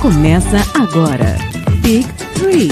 Começa agora. Big Three.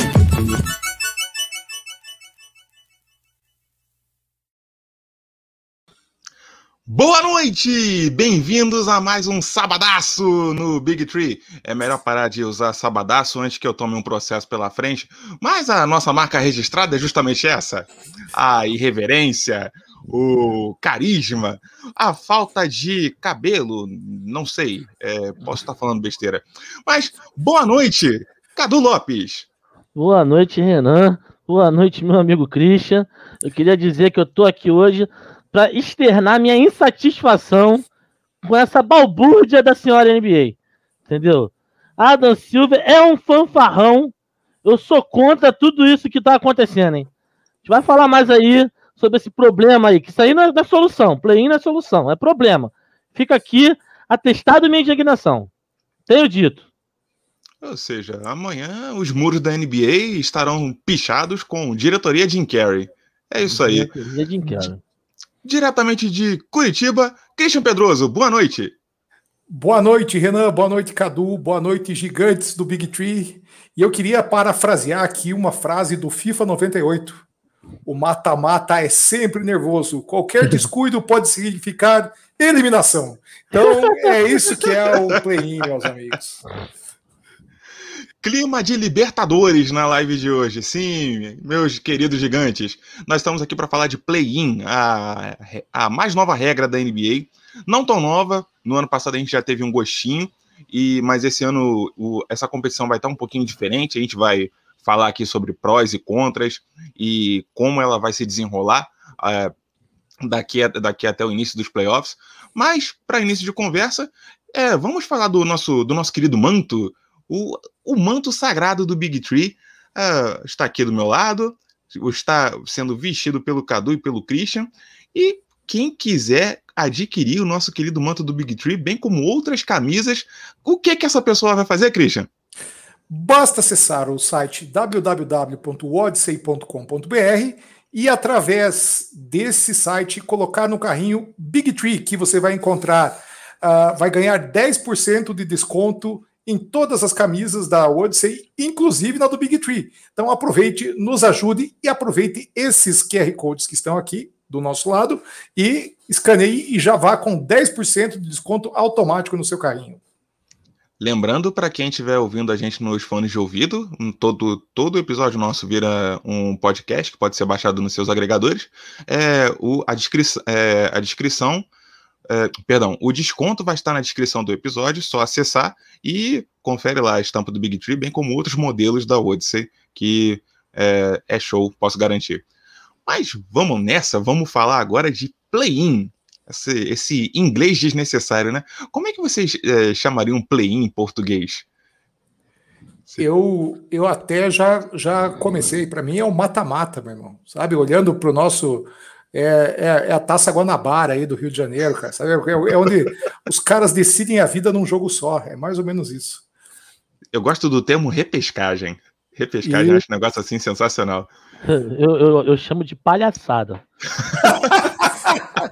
Boa noite! Bem-vindos a mais um Sabadaço no Big Tree. É melhor parar de usar Sabadaço antes que eu tome um processo pela frente, mas a nossa marca registrada é justamente essa: a irreverência, o carisma, a falta de cabelo, não sei, é, posso estar falando besteira. Mas boa noite, Cadu Lopes. Boa noite, Renan. Boa noite, meu amigo Christian. Eu queria dizer que eu tô aqui hoje para externar minha insatisfação com essa balbúrdia da senhora NBA. Entendeu? Adam Silver é um fanfarrão. Eu sou contra tudo isso que tá acontecendo, hein? A gente vai falar mais aí sobre esse problema aí, que isso aí não é, não é solução. Play-in não é solução, é problema. Fica aqui atestado minha indignação. Tenho dito. Ou seja, amanhã os muros da NBA estarão pichados com diretoria Jim Carrey. É isso aí. Diretoria Jim Carrey. Diretamente de Curitiba, Christian Pedroso, boa noite. Boa noite, Renan. Boa noite, Cadu. Boa noite, gigantes do Big Tree. E eu queria parafrasear aqui uma frase do FIFA 98. O mata-mata é sempre nervoso. Qualquer descuido pode significar eliminação. Então, é isso que é o play-in, meus amigos. Clima de Libertadores na live de hoje. Sim, meus queridos gigantes. Nós estamos aqui para falar de play-in, a, a mais nova regra da NBA. Não tão nova, no ano passado a gente já teve um gostinho, e mas esse ano o, essa competição vai estar um pouquinho diferente. A gente vai falar aqui sobre prós e contras e como ela vai se desenrolar uh, daqui, a, daqui até o início dos playoffs. Mas, para início de conversa, é, vamos falar do nosso, do nosso querido manto o, o manto sagrado do Big Tree uh, está aqui do meu lado, está sendo vestido pelo Cadu e pelo Christian. E quem quiser adquirir o nosso querido manto do Big Tree, bem como outras camisas, o que que essa pessoa vai fazer, Christian? Basta acessar o site www.odyssey.com.br e através desse site colocar no carrinho Big Tree, que você vai encontrar, uh, vai ganhar 10% de desconto em todas as camisas da Odyssey, inclusive na do Big Tree. Então aproveite, nos ajude e aproveite esses QR Codes que estão aqui do nosso lado e escaneie e já vá com 10% de desconto automático no seu carrinho. Lembrando para quem estiver ouvindo a gente nos fones de ouvido, todo, todo episódio nosso vira um podcast que pode ser baixado nos seus agregadores. É, o, a, descri é, a descrição é, perdão, o desconto vai estar na descrição do episódio, só acessar e confere lá a estampa do Big Tree, bem como outros modelos da Odyssey, que é, é show, posso garantir. Mas vamos nessa, vamos falar agora de play-in. Esse, esse, inglês desnecessário, né? Como é que vocês é, chamariam play-in em português? Eu, eu até já, já comecei, para mim é o mata-mata, meu irmão. Sabe, olhando para o nosso é, é, é, a Taça Guanabara aí do Rio de Janeiro, cara. Sabe? É, é onde os caras decidem a vida num jogo só. É mais ou menos isso. Eu gosto do termo repescagem. Repescagem, e... acho um negócio assim sensacional. Eu, eu, eu chamo de palhaçada.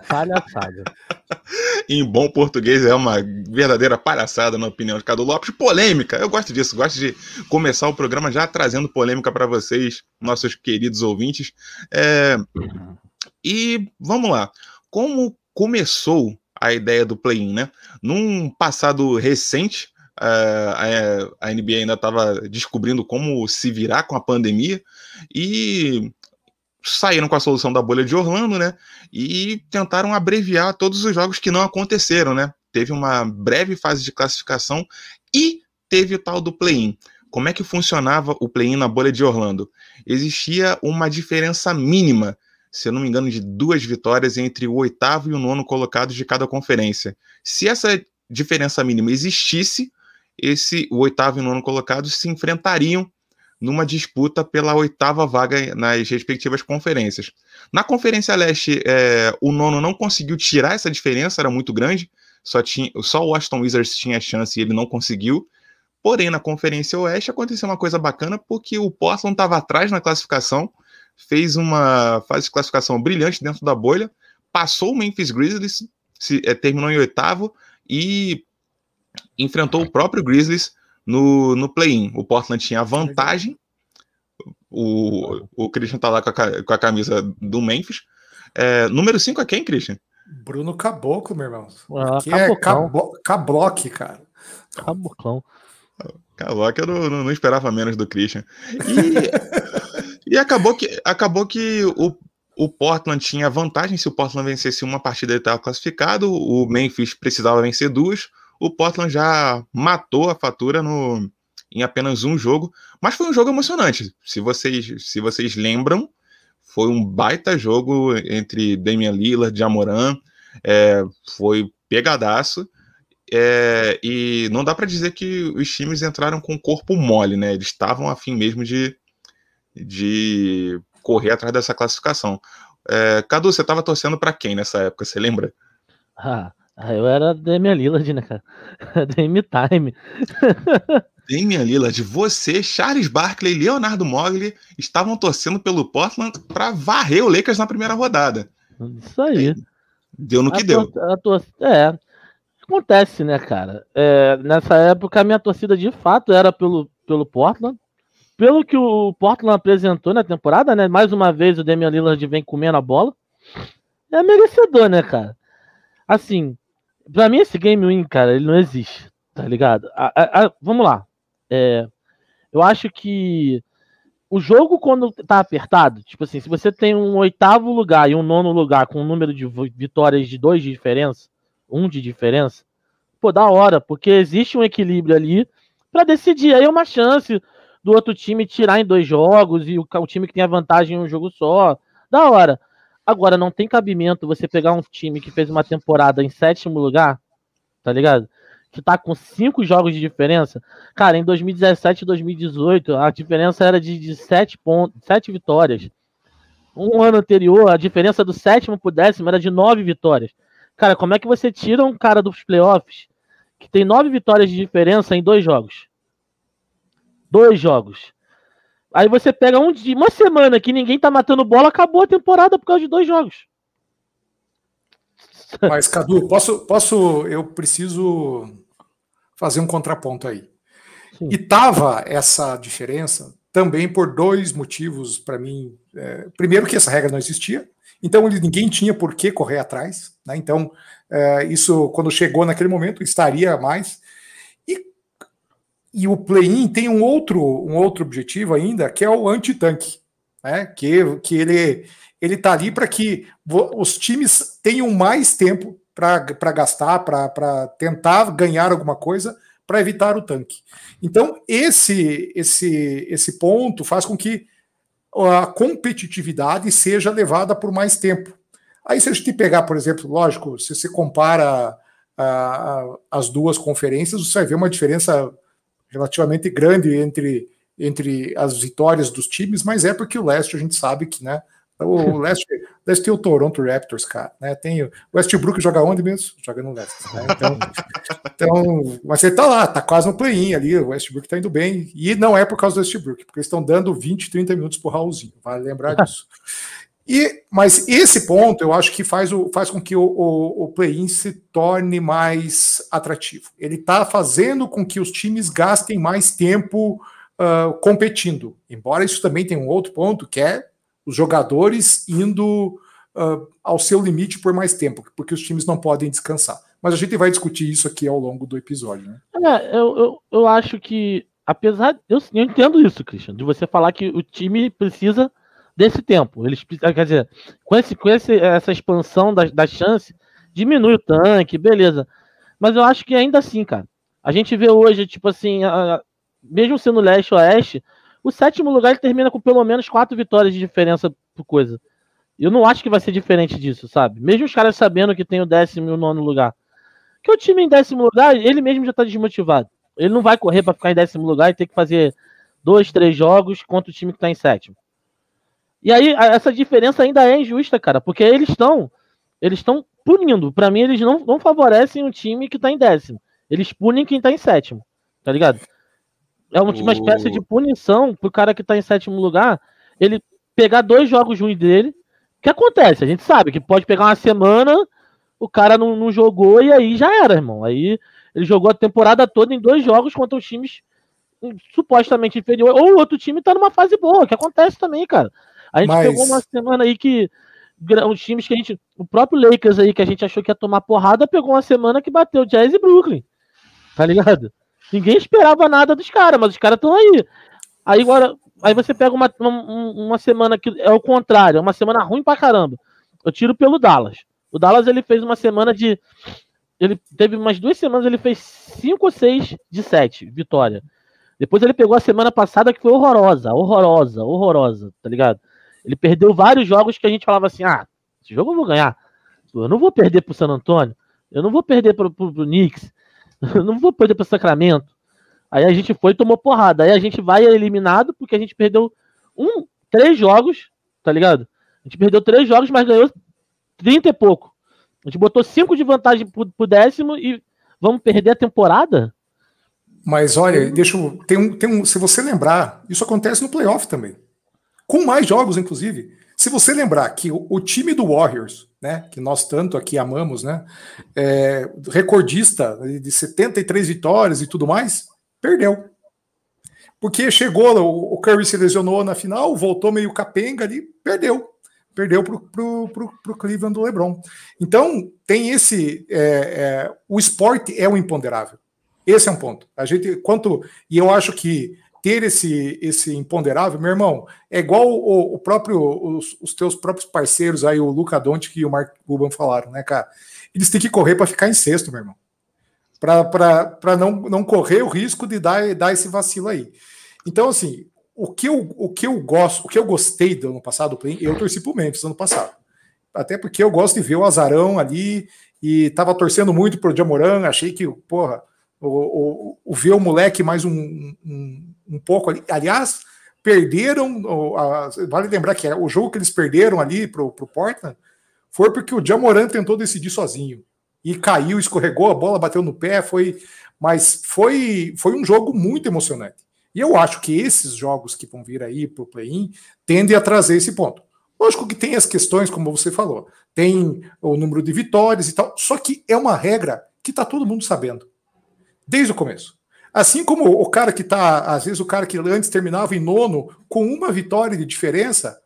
palhaçada. Em bom português é uma verdadeira palhaçada, na opinião de Cadu Lopes. Polêmica, eu gosto disso, gosto de começar o programa já trazendo polêmica para vocês, nossos queridos ouvintes. É, e vamos lá. Como começou a ideia do play-in, né? Num passado recente, a, a NBA ainda estava descobrindo como se virar com a pandemia e saíram com a solução da bolha de Orlando, né? E tentaram abreviar todos os jogos que não aconteceram, né? Teve uma breve fase de classificação e teve o tal do play-in. Como é que funcionava o play-in na bolha de Orlando? Existia uma diferença mínima se eu não me engano, de duas vitórias entre o oitavo e o nono colocados de cada conferência. Se essa diferença mínima existisse, esse o oitavo e o nono colocados se enfrentariam numa disputa pela oitava vaga nas respectivas conferências. Na Conferência Leste, é, o nono não conseguiu tirar essa diferença, era muito grande, só, tinha, só o Aston Wizards tinha chance e ele não conseguiu. Porém, na Conferência Oeste aconteceu uma coisa bacana, porque o Portland estava atrás na classificação, fez uma fase de classificação brilhante dentro da bolha, passou o Memphis Grizzlies, se, é, terminou em oitavo e enfrentou o próprio Grizzlies no, no play-in. O Portland tinha vantagem. O, o Christian tá lá com a, com a camisa do Memphis. É, número 5 é quem, Christian? Bruno Caboclo, meu irmão. Ah, que é cabo, cara. Caboclão. Caloca, eu não, não- não esperava menos do Christian. E, e acabou que, acabou que o, o Portland tinha vantagem. Se o Portland vencesse uma partida, ele estava classificado. O Memphis precisava vencer duas. O Portland já matou a fatura no, em apenas um jogo. Mas foi um jogo emocionante. Se vocês, se vocês lembram, foi um baita jogo entre Damian Lillard, Jamoran. É, foi pegadaço. É, e não dá para dizer que os times entraram com o corpo mole, né? Eles estavam a fim mesmo de, de correr atrás dessa classificação. É, Cadu, você estava torcendo para quem nessa época? Você lembra? Ah, ah, eu era Damian Lillard, né, cara? Dame Time. Damian Lillard, você, Charles Barkley e Leonardo Mogli estavam torcendo pelo Portland para varrer o Lakers na primeira rodada. Isso aí. Deu no que A deu. tor- é, acontece, né, cara? É, nessa época, a minha torcida de fato era pelo, pelo Portland. Pelo que o Portland apresentou na temporada, né? Mais uma vez o Damian Lillard vem comendo a bola. É merecedor, né, cara? Assim, pra mim esse game win, cara, ele não existe, tá ligado? A- a- a- vamos lá. É, eu acho que o jogo, quando tá apertado, tipo assim, se você tem um oitavo lugar e um nono lugar com um número de vi- vitórias de dois de diferença, um de diferença, pô, da hora, porque existe um equilíbrio ali pra decidir. Aí é uma chance do outro time tirar em dois jogos e o, o time que tem a vantagem em um jogo só. Da hora. Agora, não tem cabimento você pegar um time que fez uma temporada em sétimo lugar, tá ligado? Que tá com cinco jogos de diferença. Cara, em 2017 e 2018, a diferença era de, de sete, pontos, sete vitórias. Um ano anterior, a diferença do sétimo pro décimo era de nove vitórias. Cara, como é que você tira um cara dos playoffs que tem nove vitórias de diferença em dois jogos? Dois jogos. Aí você pega um dia, uma semana que ninguém tá matando bola, acabou a temporada por causa de dois jogos. Mas, Cadu, posso, posso. Eu preciso fazer um contraponto aí. Sim. E tava essa diferença também por dois motivos para mim. É, primeiro, que essa regra não existia, então ninguém tinha por que correr atrás. Né? Então, é, isso, quando chegou naquele momento, estaria mais. E, o play-in tem um outro, um outro objetivo ainda, que é o anti-tanque. Né? Que, que ele ele tá ali para que os times tenham mais tempo para gastar, para tentar ganhar alguma coisa, para evitar o tanque. Então, esse, esse, esse ponto faz com que a competitividade seja levada por mais tempo. Aí, se a gente pegar, por exemplo, lógico, se você compara a- a- as duas conferências, você vai ver uma diferença relativamente grande entre, entre as vitórias dos times, mas é porque o leste a gente sabe que, né? O leste, leste tem o Toronto Raptors, cara, né? Tem o Westbrook joga onde mesmo? Joga no leste, né? Então, então, mas ele tá lá, tá quase no play-in ali, o Westbrook tá indo bem, e não é por causa do Westbrook, porque eles estão dando 20, 30 minutos pro Raulzinho, vale lembrar disso. E, mas esse ponto eu acho que faz, o, faz com que o, o, o play-in se torne mais atrativo. Ele está fazendo com que os times gastem mais tempo uh, competindo. Embora isso também tenha um outro ponto, que é os jogadores indo uh, ao seu limite por mais tempo, porque os times não podem descansar. Mas a gente vai discutir isso aqui ao longo do episódio. Né? É, eu, eu, eu acho que, apesar. Eu, eu entendo isso, Christian, de você falar que o time precisa desse tempo. Eles precisam, quer dizer, com, esse, com esse, essa expansão da, da chance, diminui o tanque, beleza. Mas eu acho que ainda assim, cara. A gente vê hoje, tipo assim, a- mesmo sendo leste oeste, o sétimo lugar ele termina com pelo menos quatro vitórias de diferença por coisa. Eu não acho que vai ser diferente disso, sabe? Mesmo os caras sabendo que tem o décimo e o nono lugar. Que o time em décimo lugar, ele mesmo já tá desmotivado. Ele não vai correr para ficar em décimo lugar e ter que fazer dois, três jogos contra o time que tá em sétimo. E aí, essa diferença ainda é injusta, cara, porque eles estão eles estão punindo. Para mim, eles não, não favorecem o time que tá em décimo. Eles punem quem tá em sétimo, tá ligado? É uma, espécie de punição pro cara que tá em sétimo lugar, ele pegar dois jogos ruins dele. O que acontece? A gente sabe que pode pegar uma semana, o cara não, não jogou e aí já era, irmão. Aí ele jogou a temporada toda em dois jogos contra os times supostamente inferior, ou o outro time tá numa fase boa, que acontece também, cara. A gente Mas- pegou uma semana aí que os times que a gente. O próprio Lakers aí, que a gente achou que ia tomar porrada, pegou uma semana que bateu Jazz e Brooklyn. Tá ligado? Ninguém esperava nada dos caras, mas os caras estão aí. Aí agora, aí você pega uma, uma, uma semana que é o contrário, é uma semana ruim pra caramba. Eu tiro pelo Dallas. O Dallas ele fez uma semana de. Ele teve umas duas semanas, ele fez cinco ou seis de sete, vitória. Depois ele pegou a semana passada que foi horrorosa, horrorosa, horrorosa, tá ligado? Ele perdeu vários jogos que a gente falava assim: ah, esse jogo eu vou ganhar. Eu não vou perder pro San Antônio, eu não vou perder pro, pro, pro Knicks, eu não vou perder pro Sacramento. Aí a gente foi e tomou porrada. Aí a gente vai eliminado porque a gente perdeu um, três jogos, tá ligado? A gente perdeu três jogos, mas ganhou 30 e pouco. A gente botou cinco de vantagem pro, pro décimo e vamos perder a temporada? Mas olha, deixa eu. Tem um, tem um, se você lembrar, isso acontece no playoff também. Com mais jogos, inclusive. Se você lembrar que o, o time do Warriors, né, que nós tanto aqui amamos, né, é, recordista de 73 vitórias e tudo mais, perdeu. Porque chegou, o, o Curry se lesionou na final, voltou meio capenga ali, perdeu. Perdeu pro, pro Cleveland do LeBron. Então, tem esse. é, é, o esporte é o imponderável. Esse é um ponto. A gente, quanto. E eu acho que ter esse, esse imponderável, meu irmão, é igual o, o próprio, os, os teus próprios parceiros aí, o Luca Doncic e o Mark Cuban falaram, né, cara? Eles têm que correr para ficar em sexto, meu irmão. Para não, não correr o risco de dar, dar esse vacilo aí. Então, assim, o que eu, o que eu gosto, o que eu gostei do ano passado, eu torci pro Memphis ano passado. Até porque eu gosto de ver o azarão ali e tava torcendo muito pro Jamoran, achei que, porra, o, o, o ver o moleque mais um, um, um pouco ali. Aliás, perderam. o- vale lembrar que o jogo que eles perderam ali pro, pro Portland foi porque o Jamoran tentou decidir sozinho. E caiu, escorregou, a bola bateu no pé, foi. Mas foi, foi um jogo muito emocionante. E eu acho que esses jogos que vão vir aí pro play-in tendem a trazer esse ponto. Lógico que tem as questões, como você falou, tem o número de vitórias e tal, só que é uma regra que tá todo mundo sabendo desde o começo. Assim como o cara que tá, às vezes o cara que antes terminava em nono com uma vitória de diferença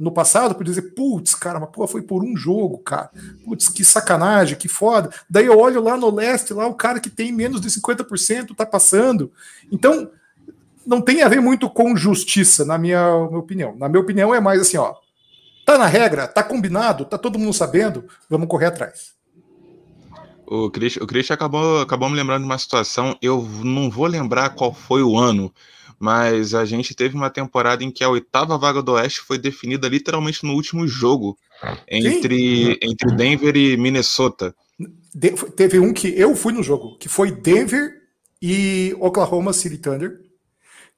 no passado, podia dizer, putz, cara, mas pô, foi por um jogo, cara. Putz, que sacanagem, que foda. Daí eu olho lá no leste, lá o cara que tem menos de 50% tá passando. Então, não tem a ver muito com justiça, na minha, minha opinião. Na minha opinião, é mais assim, ó. Tá na regra, tá combinado, tá todo mundo sabendo, vamos correr atrás. O Chris, o Chris acabou, acabou me lembrando de uma situação, eu não vou lembrar qual foi o ano, mas a gente teve uma temporada em que a oitava vaga do Oeste foi definida literalmente no último jogo entre, entre Denver e Minnesota. De- teve um que eu fui no jogo, que foi Denver e Oklahoma City Thunder,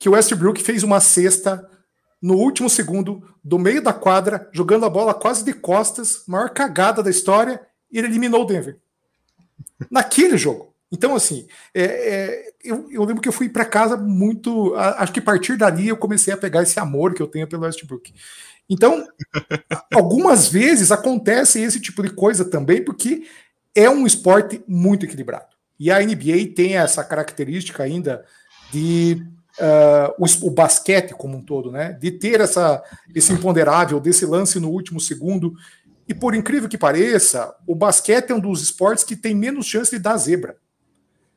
que o Westbrook fez uma cesta no último segundo, do meio da quadra, jogando a bola quase de costas, maior cagada da história, e ele eliminou o Denver. Naquele jogo. Então, assim, é, é, eu, eu lembro que eu fui para casa muito. a- acho que a partir dali eu comecei a pegar esse amor que eu tenho pelo Westbrook. Então, algumas vezes acontece esse tipo de coisa também, porque é um esporte muito equilibrado. E a NBA tem essa característica ainda de ah, o, o basquete como um todo, né? De ter essa, esse imponderável desse lance no último segundo. E por incrível que pareça, o basquete é um dos esportes que tem menos chance de dar zebra.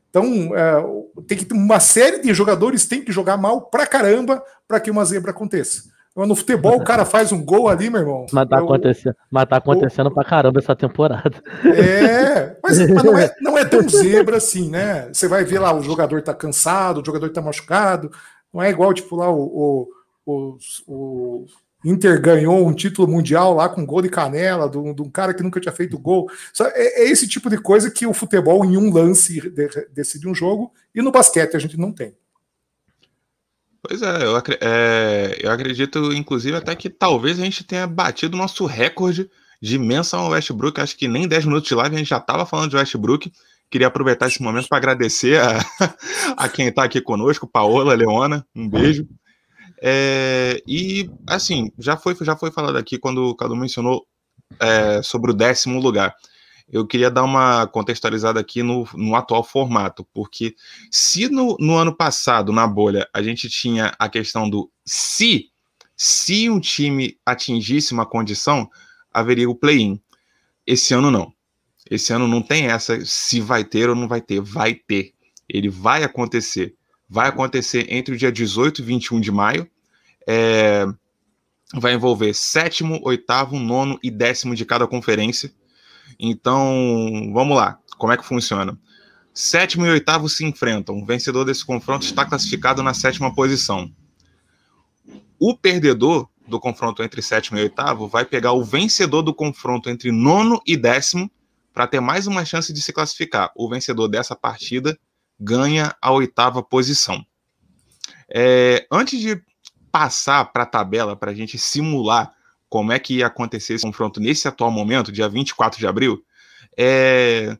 Então, ah, tem que uma série de jogadores tem que jogar mal pra caramba para que uma zebra aconteça. No futebol, o cara faz um gol ali, meu irmão. Mas tá, eu- acontecendo, mas tá acontecendo pra caramba essa temporada. é, mas, mas não, é, não é tão zebra assim, né? Você vai ver lá, o jogador tá cansado, o jogador tá machucado. Não é igual, tipo, lá o, o, os- o Inter ganhou um título mundial lá com gol de canela, de um, cara que nunca tinha feito gol. É, é esse tipo de coisa que o futebol, em um lance, de- decide um jogo, e no basquete a gente não tem. Pois é eu, é, eu acredito, inclusive, até que talvez a gente tenha batido o nosso recorde de menção ao Westbrook. Acho que nem 10 minutos de live a gente já estava falando de Westbrook. Queria aproveitar esse momento para agradecer a, a quem está aqui conosco, Paola, Leona, um beijo. É, e, assim, já foi, já foi falado aqui quando o Cadu mencionou é, sobre o décimo lugar. eu queria dar uma contextualizada aqui no, no atual formato, porque se no, no ano passado, na bolha, a gente tinha a questão do se, se um time atingisse uma condição, haveria o play-in. Esse ano não. Esse ano não tem essa se vai ter ou não vai ter. Vai ter. Ele vai acontecer. Vai acontecer entre o dia 18 e 21 de maio. É, vai envolver sétimo, oitavo, nono e décimo de cada conferência. Então, vamos lá. Como é que funciona? Sétimo e oitavo se enfrentam. O vencedor desse confronto está classificado na sétima posição. O perdedor do confronto entre sétimo e oitavo vai pegar o vencedor do confronto entre nono e décimo para ter mais uma chance de se classificar. O vencedor dessa partida ganha a oitava posição. É, antes de passar para a tabela, para a gente simular como é que ia acontecer esse confronto nesse atual momento, dia 24 de abril, é,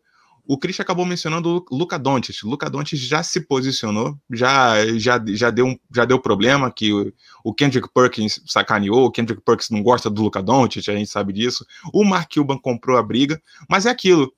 o Chris acabou mencionando o Luca Doncic. Luca Doncic já se posicionou, já, já, já, deu, um, já deu problema que o, o, Kendrick Perkins sacaneou, o Kendrick Perkins não gosta do Luca Doncic, a gente sabe disso. O Mark Cuban comprou a briga, mas é aquilo.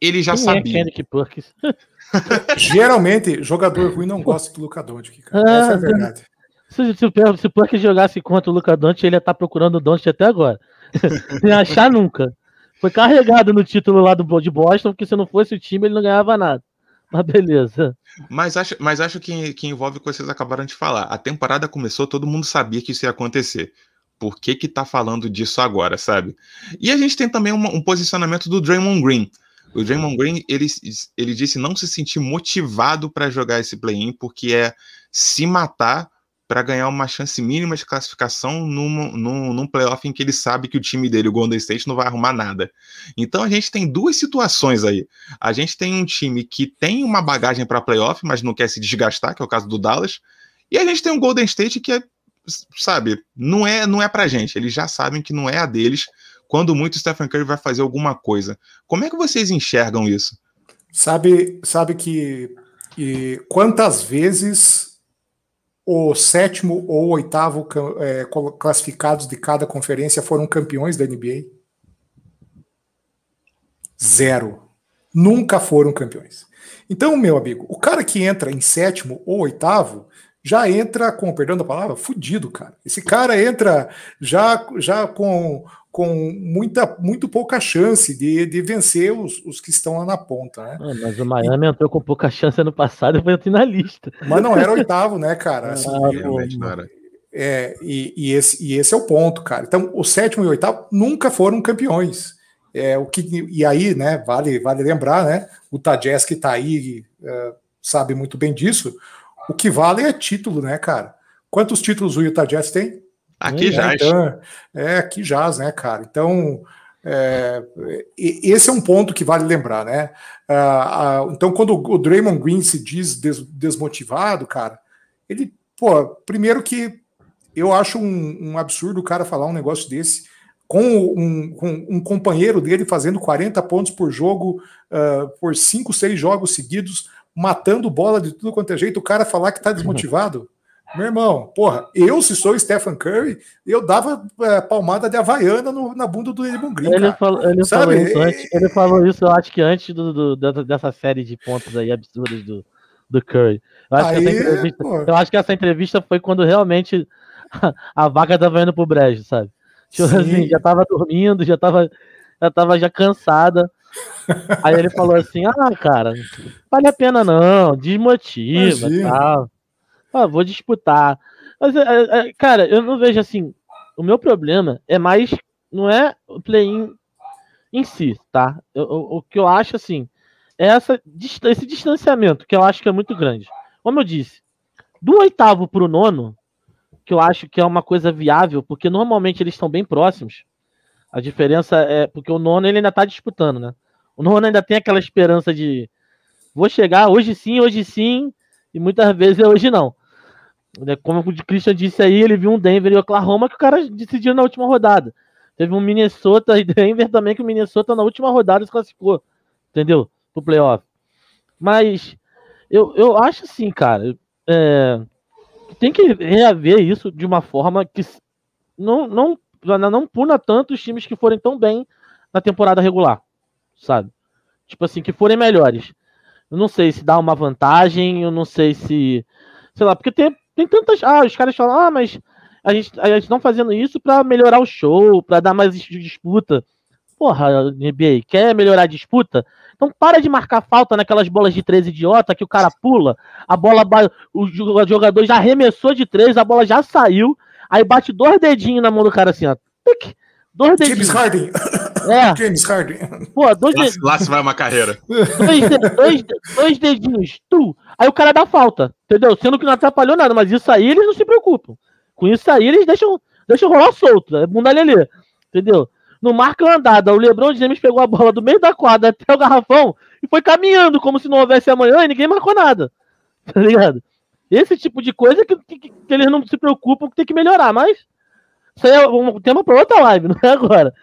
Ele já Quem é sabia. É Kendrick Perkins? Geralmente, jogador ruim não gosta do Luca Doncic, cara. Ah, Essa é a verdade. Se, se, se o Perkins jogasse contra o Luca Doncic, ele ia estar tá procurando o Doncic até agora. Sem achar nunca. Foi carregado no título lá do, de Boston, porque se não fosse o time, ele não ganhava nada. Mas beleza. Mas acho, mas acho que, que envolve o que vocês acabaram de falar. A temporada começou, todo mundo sabia que isso ia acontecer. Por que que tá falando disso agora, sabe? E a gente tem também uma, um posicionamento do Draymond Green. O Draymond Green, ele, ele disse não se sentir motivado para jogar esse play-in, porque é se matar para ganhar uma chance mínima de classificação num, num, num playoff em que ele sabe que o time dele, o Golden State, não vai arrumar nada. Então a gente tem duas situações aí. A gente tem um time que tem uma bagagem para playoff, mas não quer se desgastar, que é o caso do Dallas. E a gente tem um Golden State que é, sabe, não é, não é pra gente. Eles já sabem que não é a deles. Quando muito o Stephen Curry vai fazer alguma coisa. Como é que vocês enxergam isso? Sabe, sabe que e quantas vezes o sétimo ou oitavo é, classificados de cada conferência foram campeões da NBA? Zero. Nunca foram campeões. Então, meu amigo, o cara que entra em sétimo ou oitavo já entra com, perdão da palavra, fudido, cara. Esse cara entra já, já com com muita, muito pouca chance de, de vencer os, os que estão lá na ponta, né? É, mas o Miami e... entrou com pouca chance ano passado e foi finalista. Mas não era oitavo, né, cara? Assim, ah, realmente, cara. É, e, e, esse, e esse é o ponto, cara. Então, o sétimo e o oitavo nunca foram campeões. É, o que, e aí, né, vale, vale lembrar, né? O Tadjes que tá aí é, sabe muito bem disso. O que vale é título, né, cara? Quantos títulos o Utah Jazz tem? Aqui já Então, é, aqui jaz, né, cara? Então, é, esse é um ponto que vale lembrar, né? Ah, ah, então, quando o Draymond Green se diz des, desmotivado, cara, ele, pô, primeiro que eu acho um, um absurdo o cara falar um negócio desse com um, com um, companheiro dele fazendo 40 pontos por jogo uh, por 5, 6 jogos seguidos, matando bola de tudo quanto é jeito, o cara falar que tá desmotivado. Meu irmão, porra, eu, se sou Stephen Curry, eu dava é, palmada de Havaiana no, na bunda do Edmund Green. Ele, falou, ele falou, isso antes, ele falou isso, eu acho que antes do, do, dessa série de pontos aí absurdos do, do Curry. Eu acho, aí, eu acho, que essa entrevista foi quando realmente a, a vaca tava indo pro brejo, sabe? Tipo assim, já tava dormindo, já tava, já tava já cansada. Aí ele falou assim: Ah, cara, vale a pena não, desmotiva e tal ah, vou disputar. Mas, é, é, é, cara, eu não vejo assim. O meu problema é mais. Não é o play-in em si, tá? Eu, o, o que eu acho, assim, é essa, esse distanciamento, que eu acho que é muito grande. Como eu disse, do oitavo pro nono, que eu acho que é uma coisa viável, porque normalmente eles estão bem próximos. A diferença é porque o nono ele ainda tá disputando, né? O nono ainda tem aquela esperança de vou chegar hoje sim, hoje sim, e muitas vezes é hoje não. Né, como o Christian disse aí, ele viu um Denver e Oklahoma que o cara decidiu na última rodada. Teve um Minnesota e Denver também, que o Minnesota na última rodada se classificou. Entendeu? Pro playoff. Mas eu, eu acho assim, cara. É, tem que reaver isso de uma forma que não, não, não puna tanto os times que forem tão bem na temporada regular. sabe? Tipo assim, que forem melhores. Eu não sei se dá uma vantagem, eu não sei se. Sei lá, porque tem, tem tantas. Ah, os caras falam, ah, mas a gente, a gente não fazendo isso para melhorar o show, para dar mais disputa. Porra, NBA, quer melhorar a disputa? Então para de marcar falta naquelas bolas de três idiota que o cara pula, a bola, o jogador já arremessou de três, a bola já saiu, aí bate dois dedinhos na mão do cara assim, ó. Dois dedinhos. James Harden. É. James Harden. Pô, dois lá, dedinhos. Lá se vai uma carreira. Dois, dois, dois dedinhos, tu. Aí o cara dá falta, entendeu? Sendo que não atrapalhou nada, mas isso aí eles não se preocupam. Com isso aí eles deixam, deixam rolar solto, é bunda lelê, entendeu? No marca andada, o Lebron James pegou a bola do meio da quadra até o garrafão e foi caminhando como se não houvesse amanhã e ninguém marcou nada. Tá ligado? Esse tipo de coisa que, que, que eles não se preocupam que tem que melhorar, mas isso aí é um tema para outra live, não é agora.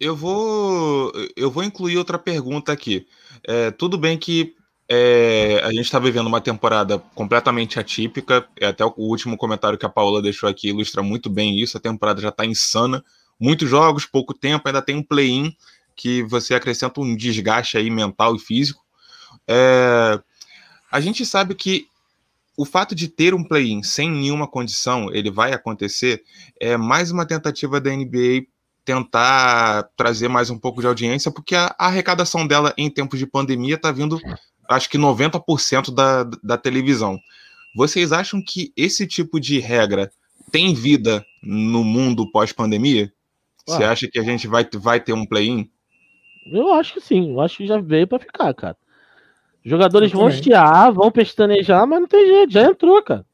Eu vou, eu vou incluir outra pergunta aqui. É, tudo bem que é, a gente está vivendo uma temporada completamente atípica. É até o último comentário que a Paula deixou aqui ilustra muito bem isso. A temporada já está insana. Muitos jogos, pouco tempo, ainda tem um play-in que você acrescenta um desgaste aí mental e físico. É, a gente sabe que o fato de ter um play-in sem nenhuma condição, ele vai acontecer, é mais uma tentativa da NBA tentar trazer mais um pouco de audiência, porque a, a arrecadação dela em tempos de pandemia está vindo acho que 90% da, da televisão. Vocês acham que esse tipo de regra tem vida no mundo pós-pandemia? Você acha que a gente vai, vai ter um play-in? Eu acho que sim, eu acho que já veio para ficar, cara. Jogadores vão estiar, vão pestanejar, mas não tem jeito, já entrou, cara.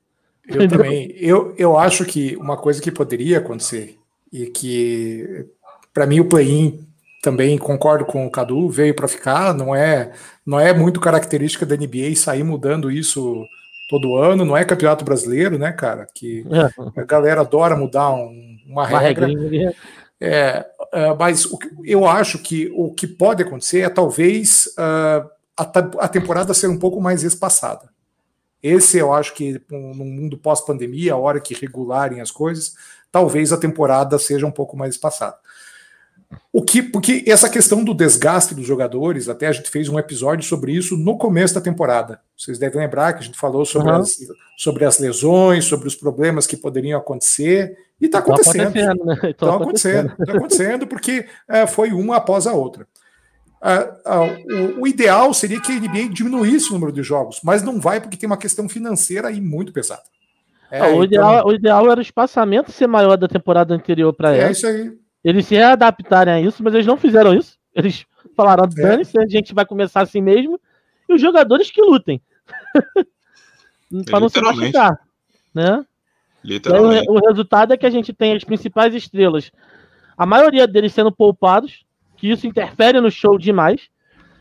Eu Entendeu? também. Eu, eu acho que uma coisa que poderia acontecer, e que, para mim, o play-in também concordo com o Cadu, veio para ficar, não é, não é muito característica da NBA sair mudando isso todo ano, não é campeonato brasileiro, né, cara? Que é. a galera adora mudar um, uma, uma regra. É, uh, mas o, eu acho que o que pode acontecer é talvez uh, a, a, temporada ser um pouco mais espaçada. Esse eu acho que no mundo pós-pandemia, a hora que regularem as coisas, talvez a temporada seja um pouco mais espaçada. O que, porque essa questão do desgaste dos jogadores, até a gente fez um episódio sobre isso no começo da temporada. Vocês devem lembrar que a gente falou sobre, uhum. as, sobre as lesões, sobre os problemas que poderiam acontecer, e está acontecendo. acontecendo, né? Está acontecendo, tá acontecendo, porque é, foi uma após a outra. o, o, ideal seria que a NBA diminuísse o número de jogos, mas não vai porque tem uma questão financeira aí muito pesada. É, o, então... ideal, o ideal era o espaçamento ser maior da temporada anterior para ela. É isso aí eles se readaptarem a isso, mas eles não fizeram isso. Eles falaram, dane a gente vai começar assim mesmo. E os jogadores que lutem. para não se machucar. Né? Literalmente. O, o resultado é que a gente tem as principais estrelas, a maioria deles sendo poupados, que isso interfere no show demais.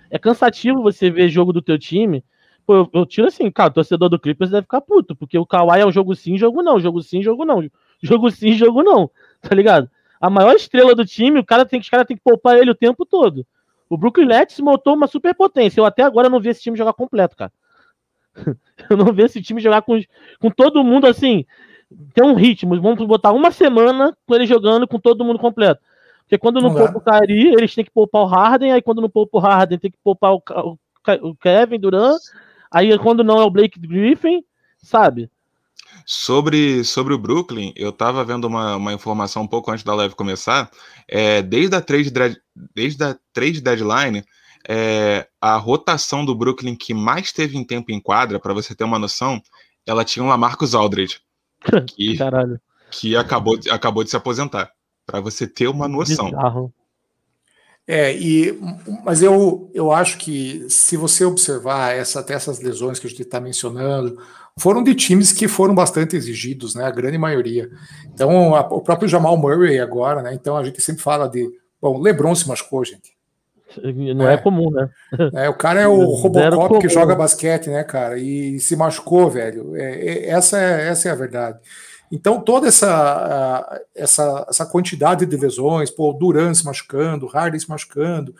É cansativo você ver jogo do teu time. Pô, eu, eu tiro assim, cara, o torcedor do Clippers deve ficar puto, porque o Kawhi é um jogo sim, jogo não, jogo sim, jogo não, jogo sim, jogo não, tá ligado? A maior estrela do time, o cara tem, os caras têm que poupar ele o tempo todo. O Brooklyn Nets montou uma superpotência. Eu até agora não vi esse time jogar completo, cara. Eu não vi esse time jogar com, com todo mundo assim. Tem um ritmo. Vamos botar uma semana com ele jogando com todo mundo completo. Porque quando não, não poupa o Kyrie, eles têm que poupar o Harden. Aí quando não poupa o Harden, tem que poupar o, o, o Kevin Durant. Aí quando não é o Blake Griffin, sabe? Sobre, sobre o Brooklyn, eu estava vendo uma, uma informação um pouco antes da live começar. É, desde, a trade, desde a trade deadline, é, a rotação do Brooklyn que mais teve em tempo em quadra, para você ter uma noção, ela tinha uma Marcus Aldridge, que, que acabou, acabou de se aposentar. Para você ter uma noção. Bizarro. É, e, mas eu, eu acho que se você observar essa, até essas lesões que a gente está mencionando, foram de times que foram bastante exigidos, né? A grande maioria. Então, a, o próprio Jamal Murray agora, né? Então a gente sempre fala de. Bom, LeBron se machucou, gente. Não é, é comum, né? É, o cara é o Robocop que joga basquete, né, cara? E se machucou, velho. É, é, essa, é, essa é a verdade. Então, toda essa, essa, essa quantidade de lesões, pô, Duran se machucando, Harden se machucando,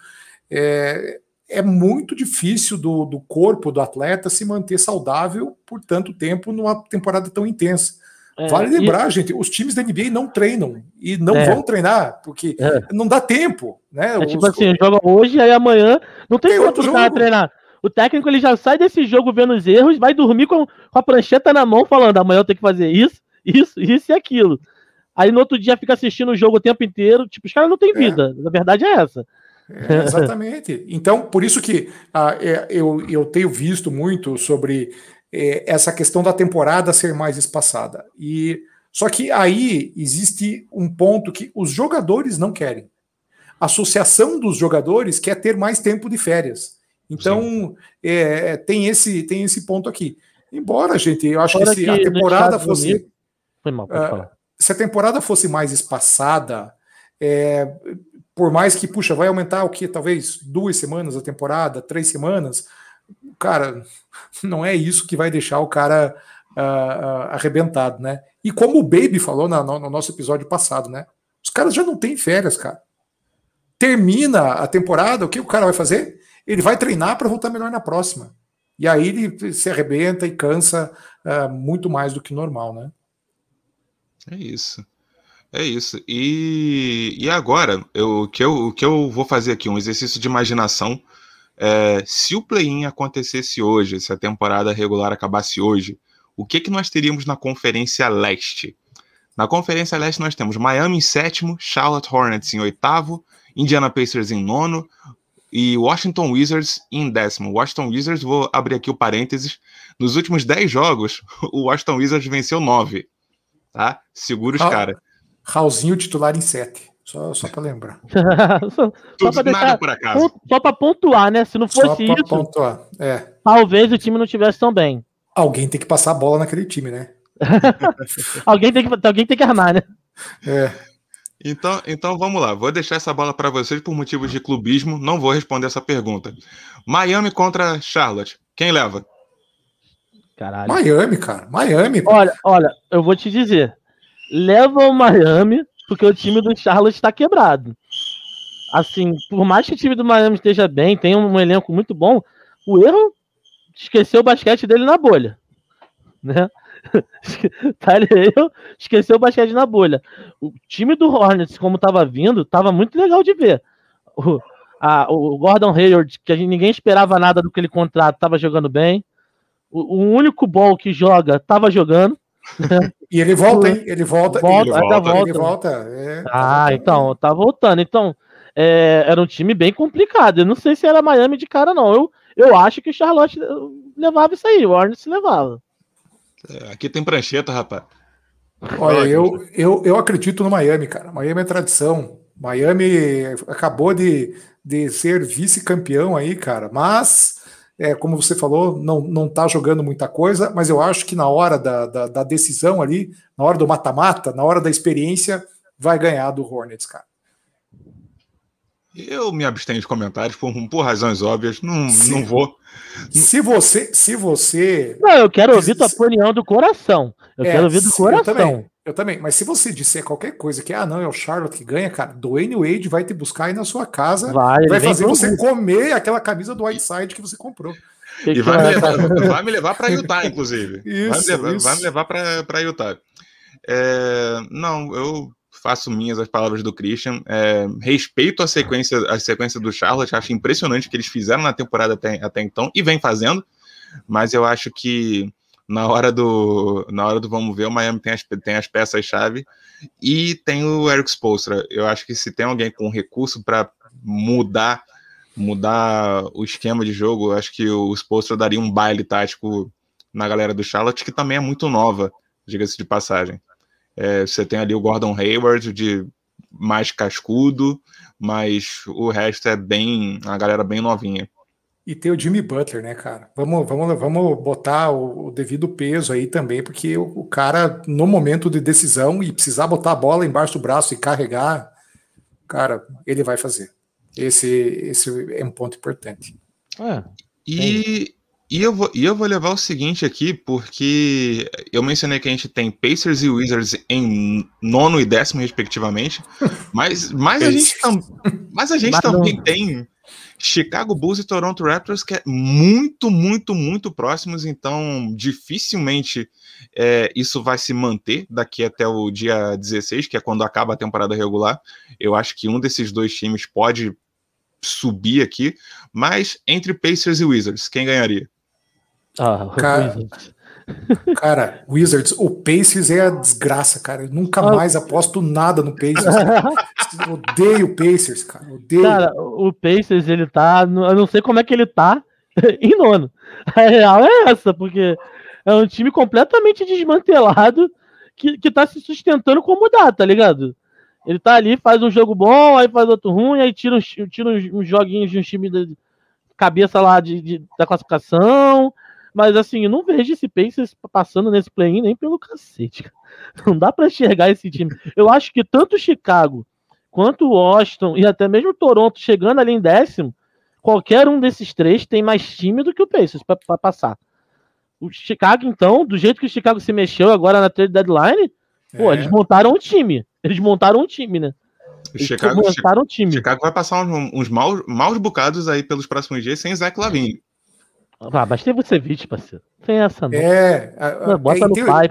é, é muito difícil do, do corpo do atleta se manter saudável por tanto tempo numa temporada tão intensa. É, vale lembrar, e... gente, os times da NBA não treinam e não é. vão treinar, porque é. não dá tempo, né? É tipo os... assim, joga hoje, aí amanhã não tem, tem tempo pro cara treinar. O técnico ele já sai desse jogo vendo os erros, vai dormir com, com a prancheta na mão, falando: amanhã eu tenho que fazer isso, isso, isso e aquilo. Aí no outro dia fica assistindo o jogo o tempo inteiro. Tipo, os caras não têm é. vida. A verdade é essa. É, exatamente. Então, por isso que ah, é, eu, eu tenho visto muito sobre é, essa questão da temporada ser mais espaçada. E só que aí existe um ponto que os jogadores não querem. A associação dos jogadores quer ter mais tempo de férias. Então é, tem esse tem esse ponto aqui. Embora gente, eu acho Fora que se a temporada fosse Foi mal, pode uh, falar. se a temporada fosse mais espaçada, é, por mais que puxa vai aumentar o que talvez duas semanas a temporada, três semanas, cara, não é isso que vai deixar o cara uh, uh, arrebentado, né? E como o Baby falou na, no, no, nosso episódio passado, né? Os caras já não têm férias, cara. Termina a temporada, o que o cara vai fazer? Ele vai treinar para voltar melhor na próxima. E aí ele se arrebenta e cansa uh, muito mais do que normal, né? É isso. É isso. E, e agora, eu, o, que eu, o que eu vou fazer aqui, um exercício de imaginação é, se o play-in acontecesse hoje, se a temporada regular acabasse hoje, o que, que nós teríamos na Conferência Leste? Na Conferência Leste nós temos Miami em sétimo, Charlotte Hornets em oitavo, Indiana Pacers em nono e Washington Wizards em décimo. Washington Wizards, vou abrir aqui o parênteses, nos últimos dez jogos, o Washington Wizards venceu nove, tá? Segura os caras. Raulzinho titular em sete. Só, só para lembrar. só, só para deixar, por acaso. Só para pontuar, né? Se não fosse isso, pontuar. É. talvez o time não tivesse tão bem. Alguém tem que passar a bola naquele time, né? alguém, tem que, alguém tem que armar, né? É. Então, então vamos lá. Vou deixar essa bola para vocês por motivos de clubismo. Não vou responder essa pergunta. Miami contra Charlotte. Quem leva? Caralho. Miami, cara. Miami. Olha, olha, eu vou te dizer. Leva o Miami porque o time do Charlotte está quebrado. Assim, por mais que o time do Miami esteja bem, tenha um elenco muito bom, o erro esqueceu o basquete dele na bolha. Né? Tyler tá esqueceu o basquete na bolha. O time do Hornets, como estava vindo, estava muito legal de ver. O, a, o Gordon Hayward, que gente, ninguém esperava nada do que ele contrato, estava jogando bem. O, o, único ball que joga, estava jogando. E ele volta, hein? Ele volta. volta ele volta. volta. Ele volta é, ah, tá então, tá voltando. Então, é, era um time bem complicado. Eu não sei se era Miami de cara, não. Eu, eu acho que o Charlotte levava isso aí, o Hornets levava. É, aqui tem prancheta, rapaz. Olha, eu, eu, eu acredito no Miami, cara. Miami é tradição. Miami acabou de, de ser vice-campeão aí, cara. Mas é, como você falou, não, não tá jogando muita coisa, mas eu acho que na hora da, da, da decisão ali, na hora do mata-mata, na hora da experiência, vai ganhar do Hornets, cara. Eu me abstenho de comentários por, por razões óbvias, não, não vou. Se você, se você. Não, eu quero ouvir tua opinião do coração. Eu é, quero ouvir do coração. Eu também. Mas se você disser qualquer coisa que, ah, não, é o Charlotte que ganha, cara, Dwayne Wade vai te buscar aí na sua casa. Vai, vai fazer você comer aquela camisa do Whiteside que você comprou. E vai me, levar, vai me levar para Utah, inclusive. Isso, vai, me levar, isso. vai me levar para Utah. É, não, eu faço minhas as palavras do Christian. É, respeito a sequência, a sequência do Charlotte, acho impressionante o que eles fizeram na temporada até, até então e vem fazendo, mas eu acho que na hora do na hora do vamos ver, o Miami tem as, tem as peças-chave e tem o Eric Spoelstra. Eu acho que se tem alguém com recurso para mudar mudar o esquema de jogo, acho que o Spoelstra daria um baile tático na galera do Charlotte, que também é muito nova, diga-se de passagem. É, você tem ali o Gordon Hayward de mais cascudo, mas o resto é bem a galera bem novinha. E tem o Jimmy Butler, né, cara? Vamos, vamos, vamos botar o, o devido peso aí também, porque o, o, cara, no momento de decisão e precisar botar a bola embaixo do braço e carregar, cara, ele vai fazer. Esse, esse é um ponto importante. É, e, e, eu vou, e eu vou levar o seguinte aqui, porque eu mencionei que a gente tem Pacers e Wizards em nono e décimo, respectivamente, mas, mas, a, gente tam, mas a gente mas também não... tem Chicago Bulls e Toronto Raptors, que é muito, muito, muito próximos, então dificilmente é, isso vai se manter daqui até o dia 16, que é quando acaba a temporada regular. Eu acho que um desses dois times pode subir aqui, mas entre Pacers e Wizards, quem ganharia? Ah, cara, cara, Wizards, o Pacers é a desgraça, cara. Eu nunca ah. mais aposto nada no Pacers. odeio o Pacers, cara. Odeio. Cara, o Pacers, ele tá. Eu não sei como é que ele tá em nono. A real é essa, porque é um time completamente desmantelado que, que tá se sustentando como dá, tá ligado? Ele tá ali, faz um jogo bom, aí faz outro ruim, aí tira uns, tira uns, uns joguinhos de um time de cabeça lá de, de, da classificação. Mas assim, eu não vejo esse Pacers passando nesse play-in nem pelo cacete. Não dá para enxergar esse time. Eu acho que tanto o Chicago quanto o Washington e até mesmo o Toronto chegando ali em décimo, qualquer um desses três tem mais time do que o Pacers para passar. O Chicago, então, do jeito que o Chicago se mexeu agora na trade deadline, é. pô, eles montaram um time. Eles montaram um time, né? Eles Chicago, montaram um time. Chicago vai passar uns, uns maus, maus bocados aí pelos próximos dias sem Zach Lavine. Ah, mas tem você vídeo, parceiro. Tem essa, não. É, a, a, bota no tem, pai.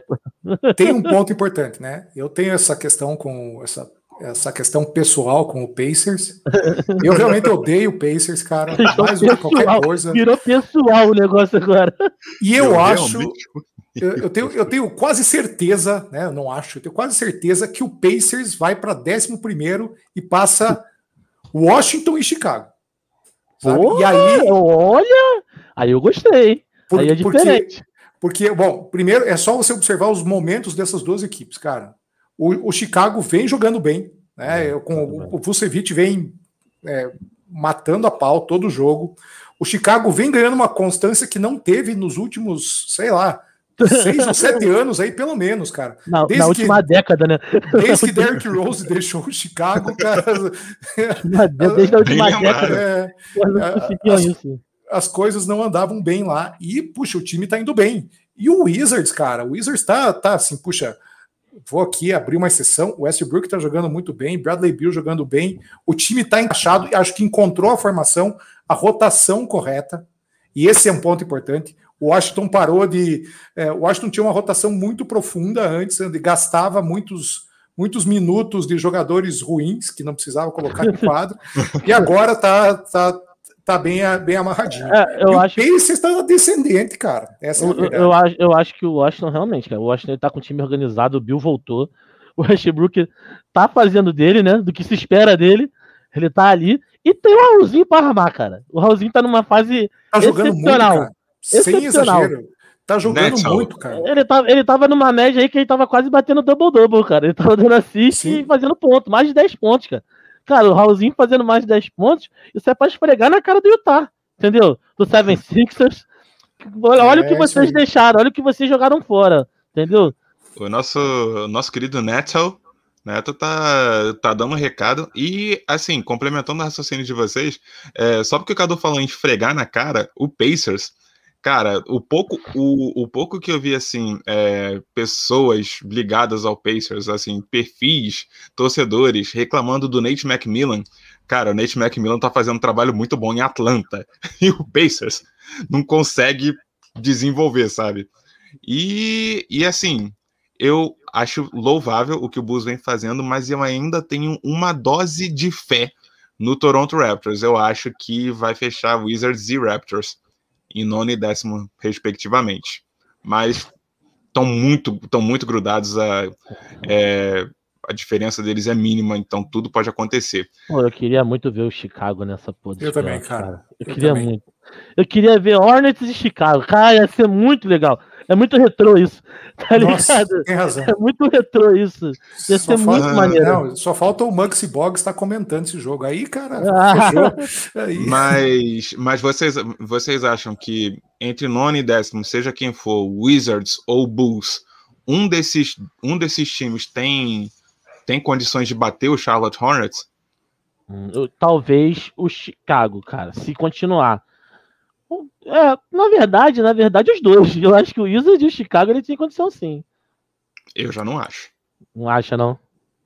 Tem um ponto importante, né? Eu tenho essa questão com essa, essa questão pessoal com o Pacers. Eu realmente odeio o Pacers, cara. Então, mais do que qualquer coisa. Virou pessoal o negócio agora. E eu, eu acho. Eu, eu, tenho, eu tenho quase certeza, né? Eu não acho, eu tenho quase certeza que o Pacers vai para 11 e passa Washington e Chicago. Sabe? Oh, e aí. Olha! Aí eu gostei. Por, aí é diferente. Porque, porque, bom, primeiro é só você observar os momentos dessas duas equipes, cara. O, o Chicago vem jogando bem, né? É, com, o, o Vucevic vem é, matando a pau todo o jogo. O Chicago vem ganhando uma constância que não teve nos últimos, sei lá, seis ou sete anos aí, pelo menos, cara. Na, desde na última que, década, né? Desde que Derrick Rose deixou o Chicago, cara. Desde a última década. É, as, isso as coisas não andavam bem lá. E, puxa, o time tá indo bem. E o Wizards, cara, o Wizards tá, tá assim, puxa, vou aqui abrir uma exceção. O Westbrook tá jogando muito bem, Bradley Bill jogando bem. O time tá encaixado e acho que encontrou a formação, a rotação correta. E esse é um ponto importante. O Washington parou de. É, o Washington tinha uma rotação muito profunda antes, gastava muitos muitos minutos de jogadores ruins que não precisava colocar em quadro. e agora tá, tá, tá bem, bem amarradinho. É, eu e acho... o Pacers está descendente, cara. Essa eu, é eu, acho, eu acho que o Washington realmente, cara. O Washington tá com o time organizado, o Bill voltou. O Westbrook tá fazendo dele, né? Do que se espera dele. Ele tá ali. E tem o Raulzinho para armar, cara. O Raulzinho tá numa fase tá jogando excepcional. Muito, cara. Sem exagero. Tá jogando muito, cara. Ele tava, ele tava numa média aí que ele tava quase batendo double-double, cara. Ele tava dando assist Sim. e fazendo ponto. Mais de 10 pontos, cara. Cara, o Raulzinho fazendo mais de 10 pontos, isso é pra esfregar na cara do Utah, entendeu? Do Seven Sixers. Olha, olha é, o que vocês deixaram, olha o que vocês jogaram fora, entendeu? O nosso, nosso querido Neto, Neto tá, tá dando um recado. E, assim, complementando o raciocínio de vocês, é, só porque o Cadu falou em esfregar na cara, o Pacers Cara, o pouco, o, o pouco que eu vi, assim, é, pessoas ligadas ao Pacers, assim, perfis, torcedores, reclamando do Nate McMillan. Cara, o Nate McMillan tá fazendo um trabalho muito bom em Atlanta. E o Pacers não consegue desenvolver, sabe? E, e assim, eu acho louvável o que o Bulls vem fazendo, mas eu ainda tenho uma dose de fé no Toronto Raptors. Eu acho que vai fechar Wizards e Raptors em nono e décimo, respectivamente. Mas estão muito, tão muito grudados. A, é, a diferença deles é mínima, então tudo pode acontecer. Pô, eu queria muito ver o Chicago nessa posição. Eu também, cara. cara. Eu, eu, queria também. muito. Eu queria ver Hornets e Chicago. Cara, ia ser muito legal. É muito retrô isso. Tá Nossa, ligado? Tem razão. É muito retrô isso. Ia só ser falta, muito maneiro. Não, só falta o Maxi Boggs estar tá comentando esse jogo. Aí, cara, ah. Aí. Mas, mas vocês, vocês acham que entre nono e décimo, seja quem for, Wizards ou Bulls, um desses, um desses times tem, tem condições de bater o Charlotte Hornets? Hum, talvez o Chicago, cara, se continuar. É, na verdade, na verdade, os dois. Eu acho que o Wizards e o Chicago ele tem condição sim. Eu já não acho. Não acha, não?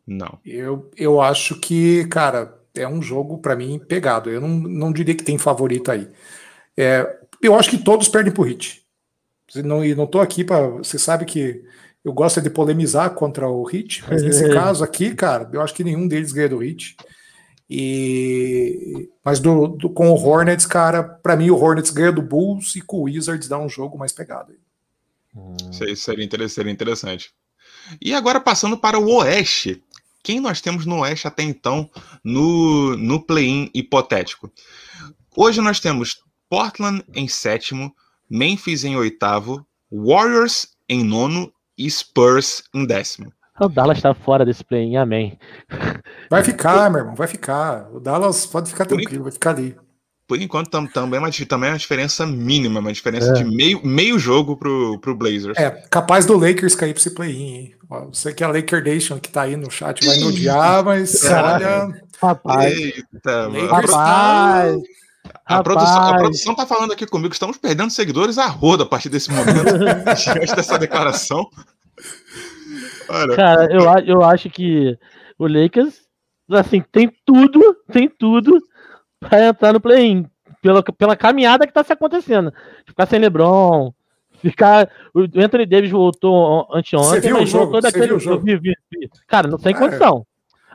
Não. Eu, eu acho que, cara, é um jogo, para mim, pegado. Eu não, não diria que tem favorito aí. É, eu acho que todos perdem pro Hit. Não, e não tô aqui para. Você sabe que eu gosto de polemizar contra o Hit, mas nesse caso aqui, cara, eu acho que nenhum deles ganha do Hit. E mas do, do, com o Hornets, cara, para mim o Hornets ganha do Bulls e com o Wizards dá um jogo mais pegado. Hum. Isso seria interessante. E agora passando para o Oeste. Quem nós temos no Oeste até então no, no play-in hipotético? Hoje nós temos Portland em sétimo, Memphis em oitavo, Warriors em nono e Spurs em décimo. O Dallas está fora desse play-in, amém. Vai ficar, meu irmão, vai ficar. O Dallas pode ficar tranquilo, vai ficar ali. Por enquanto, tam, também, é uma, também é uma diferença mínima, uma diferença é. de meio, meio jogo pro, pro Blazers. É, capaz do Lakers cair pra esse play-in, hein? Você que é a Laker Nation que tá aí no chat vai me odiar, mas olha. Rapaz. Eita, mano. Rapaz. A produção, a produção tá falando aqui comigo, estamos perdendo seguidores a roda a partir desse momento, diante dessa declaração. Olha. Cara, eu, eu acho que o Lakers, assim, tem tudo, tem tudo para entrar no play-in. Pela, pela caminhada que tá se acontecendo. Ficar sem LeBron, ficar. O Anthony Davis voltou anteontem, Você viu mas o jogo? voltou daquele. Viu o jogo? Vi, vi, vi. Cara, não tem é. condição.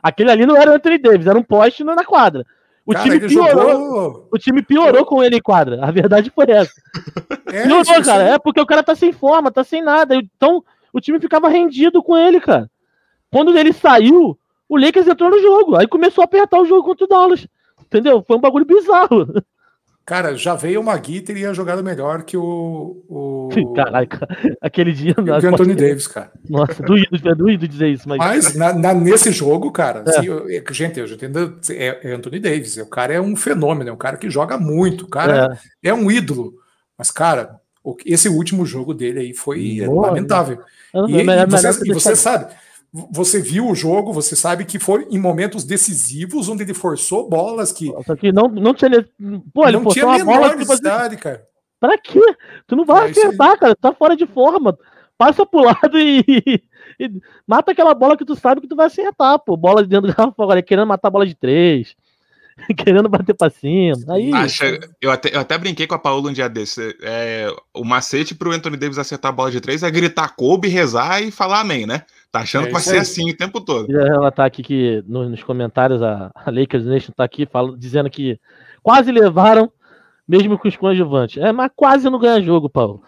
Aquele ali não era o Anthony Davis, era um poste na quadra. O cara, time piorou. Jogou... O time piorou com ele em quadra. A verdade foi essa. É, piorou, cara. É porque o cara tá sem forma, tá sem nada. Então, o time ficava rendido com ele, cara. Quando ele saiu, o Lakers entrou no jogo. Aí começou a apertar o jogo contra o Dallas. Entendeu? Foi um bagulho bizarro. Cara, já veio uma Magui teria jogado melhor que o. o... Caralho, aquele dia. Que o Anthony Davis, cara. Nossa, doído, é doído dizer isso. Mas, mas na, na, nesse jogo, cara, é. assim, eu, gente, eu já entendo. É, é, Anthony Davis. O cara é um fenômeno, é um cara que joga muito. O cara é, é um ídolo. Mas, cara, esse último jogo dele aí foi Boa, lamentável. E, e, você, e você sabe você viu o jogo, você sabe que foi em momentos decisivos onde ele forçou bolas que. Só que não, não tinha. Pô, ele não tinha uma bola necessidade, assim, cara. Pra quê? Tu não vai é acertar, cara. Tu tá fora de forma. Passa pro lado e, e, mata aquela bola que tu sabe que tu vai acertar, pô. Bola de dentro do garrafa, agora querendo matar a bola de três. querendo bater pra cima. Aí, Acha, eu, até, eu até brinquei com a Paula um dia desse. É, o macete pro Anthony Davis acertar a bola de três é gritar Kobe, rezar e falar amém, né? Tá achando é que vai ser assim o tempo todo. Queria relatar aqui que no, nos comentários a, a Lakers Nation tá aqui fala, dizendo que quase levaram mesmo com os conjuvantes. É, mas quase não ganha jogo, Paulo.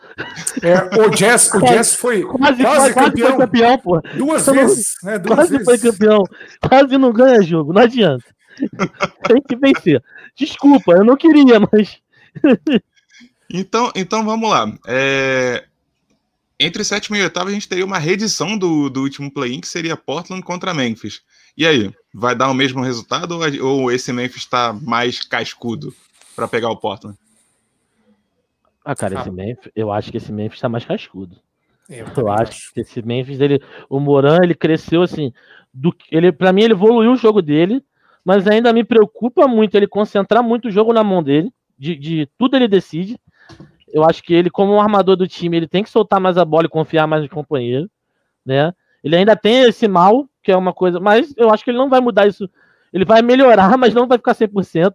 É, o Jazz, o Jazz foi quase, quase, quase campeão. foi campeão, pô. Duas vezes, né? Duas quase vezes. foi campeão. Quase não ganha jogo, não adianta. Tem que vencer. Desculpa, eu não queria, mas. então, então vamos lá. É... Entre sétimo e oitavo, a gente teria uma reedição do, do último play-in, que seria Portland contra Memphis. E aí, vai dar o mesmo resultado ou, ou esse Memphis está mais cascudo para pegar o Portland? Ah, cara, ah. esse Memphis, eu acho que esse Memphis está mais cascudo. Eu, eu acho, acho que esse Memphis, ele, o Moran, ele cresceu assim. Do, ele, para mim, ele evoluiu o jogo dele mas ainda me preocupa muito ele concentrar muito o jogo na mão dele, de, de tudo ele decide. Eu acho que ele, como um armador do time, ele tem que soltar mais a bola e confiar mais no companheiro, né? Ele ainda tem esse mal, que é uma coisa, mas eu acho que ele não vai mudar isso. Ele vai melhorar, mas não vai ficar 100%,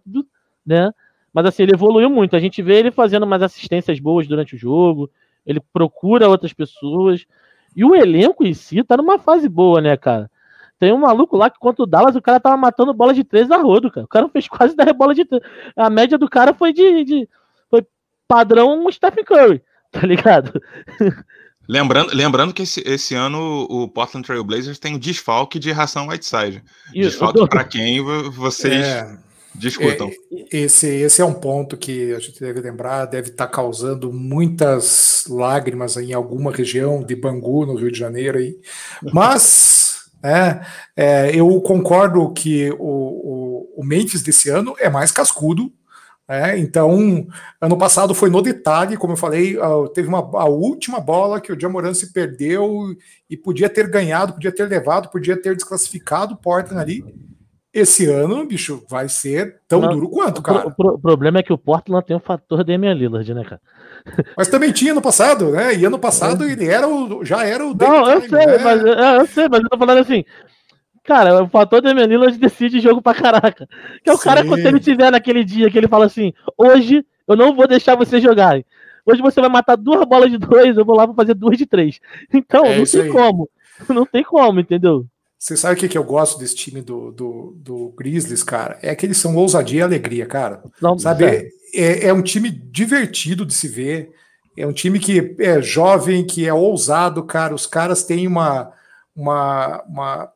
né? Mas assim, ele evoluiu muito. A gente vê ele fazendo mais assistências boas durante o jogo, ele procura outras pessoas. E o elenco em si tá numa fase boa, né, cara? Tem um maluco lá que contra o Dallas, o cara tava matando bola de três a rodo, cara. O cara fez quase 10 bolas de três. A média do cara foi de, de foi padrão Stephen Curry, tá ligado? Lembrando, lembrando que esse, esse ano o Portland Trail Blazers tem um desfalque de ração Whiteside. Desfalque para quem vocês é, discutam. É, esse, esse é um ponto que a gente deve lembrar, deve estar tá causando muitas lágrimas em alguma região de Bangu, no Rio de Janeiro. Aí. Mas é, é, eu concordo que o, o, o, Memphis desse ano é mais cascudo. É, então, ano passado foi no detalhe, como eu falei, teve uma, a última bola que o Jamoran se perdeu e podia ter ganhado, podia ter levado, podia ter desclassificado o Portland ali. Esse ano, bicho, vai ser tão Não, duro quanto, cara. O, o, problema é que o Portland tem o fator Damian Lillard, né, cara? Mas também tinha no passado, né? E ano passado é. ele era o, já era o. Não, eu sei, né? mas, eu sei, mas eu tô falando assim. Cara, o fator Damian Lillard decide jogo pra caraca. Que é o cara, Sim. quando ele tiver naquele dia que ele fala assim: hoje eu não vou deixar você jogar. Hoje você vai matar duas bolas de dois, eu vou lá pra fazer duas de três. Então, É não tem aí. como. Não tem como, entendeu? Você sabe o que, que eu gosto desse time do, do, do Grizzlies, cara? É que eles são ousadia e alegria, cara. Não, Sabe? É, é um time divertido de se ver. É um time que é jovem, que é ousado, cara. Os caras têm uma. uma, uma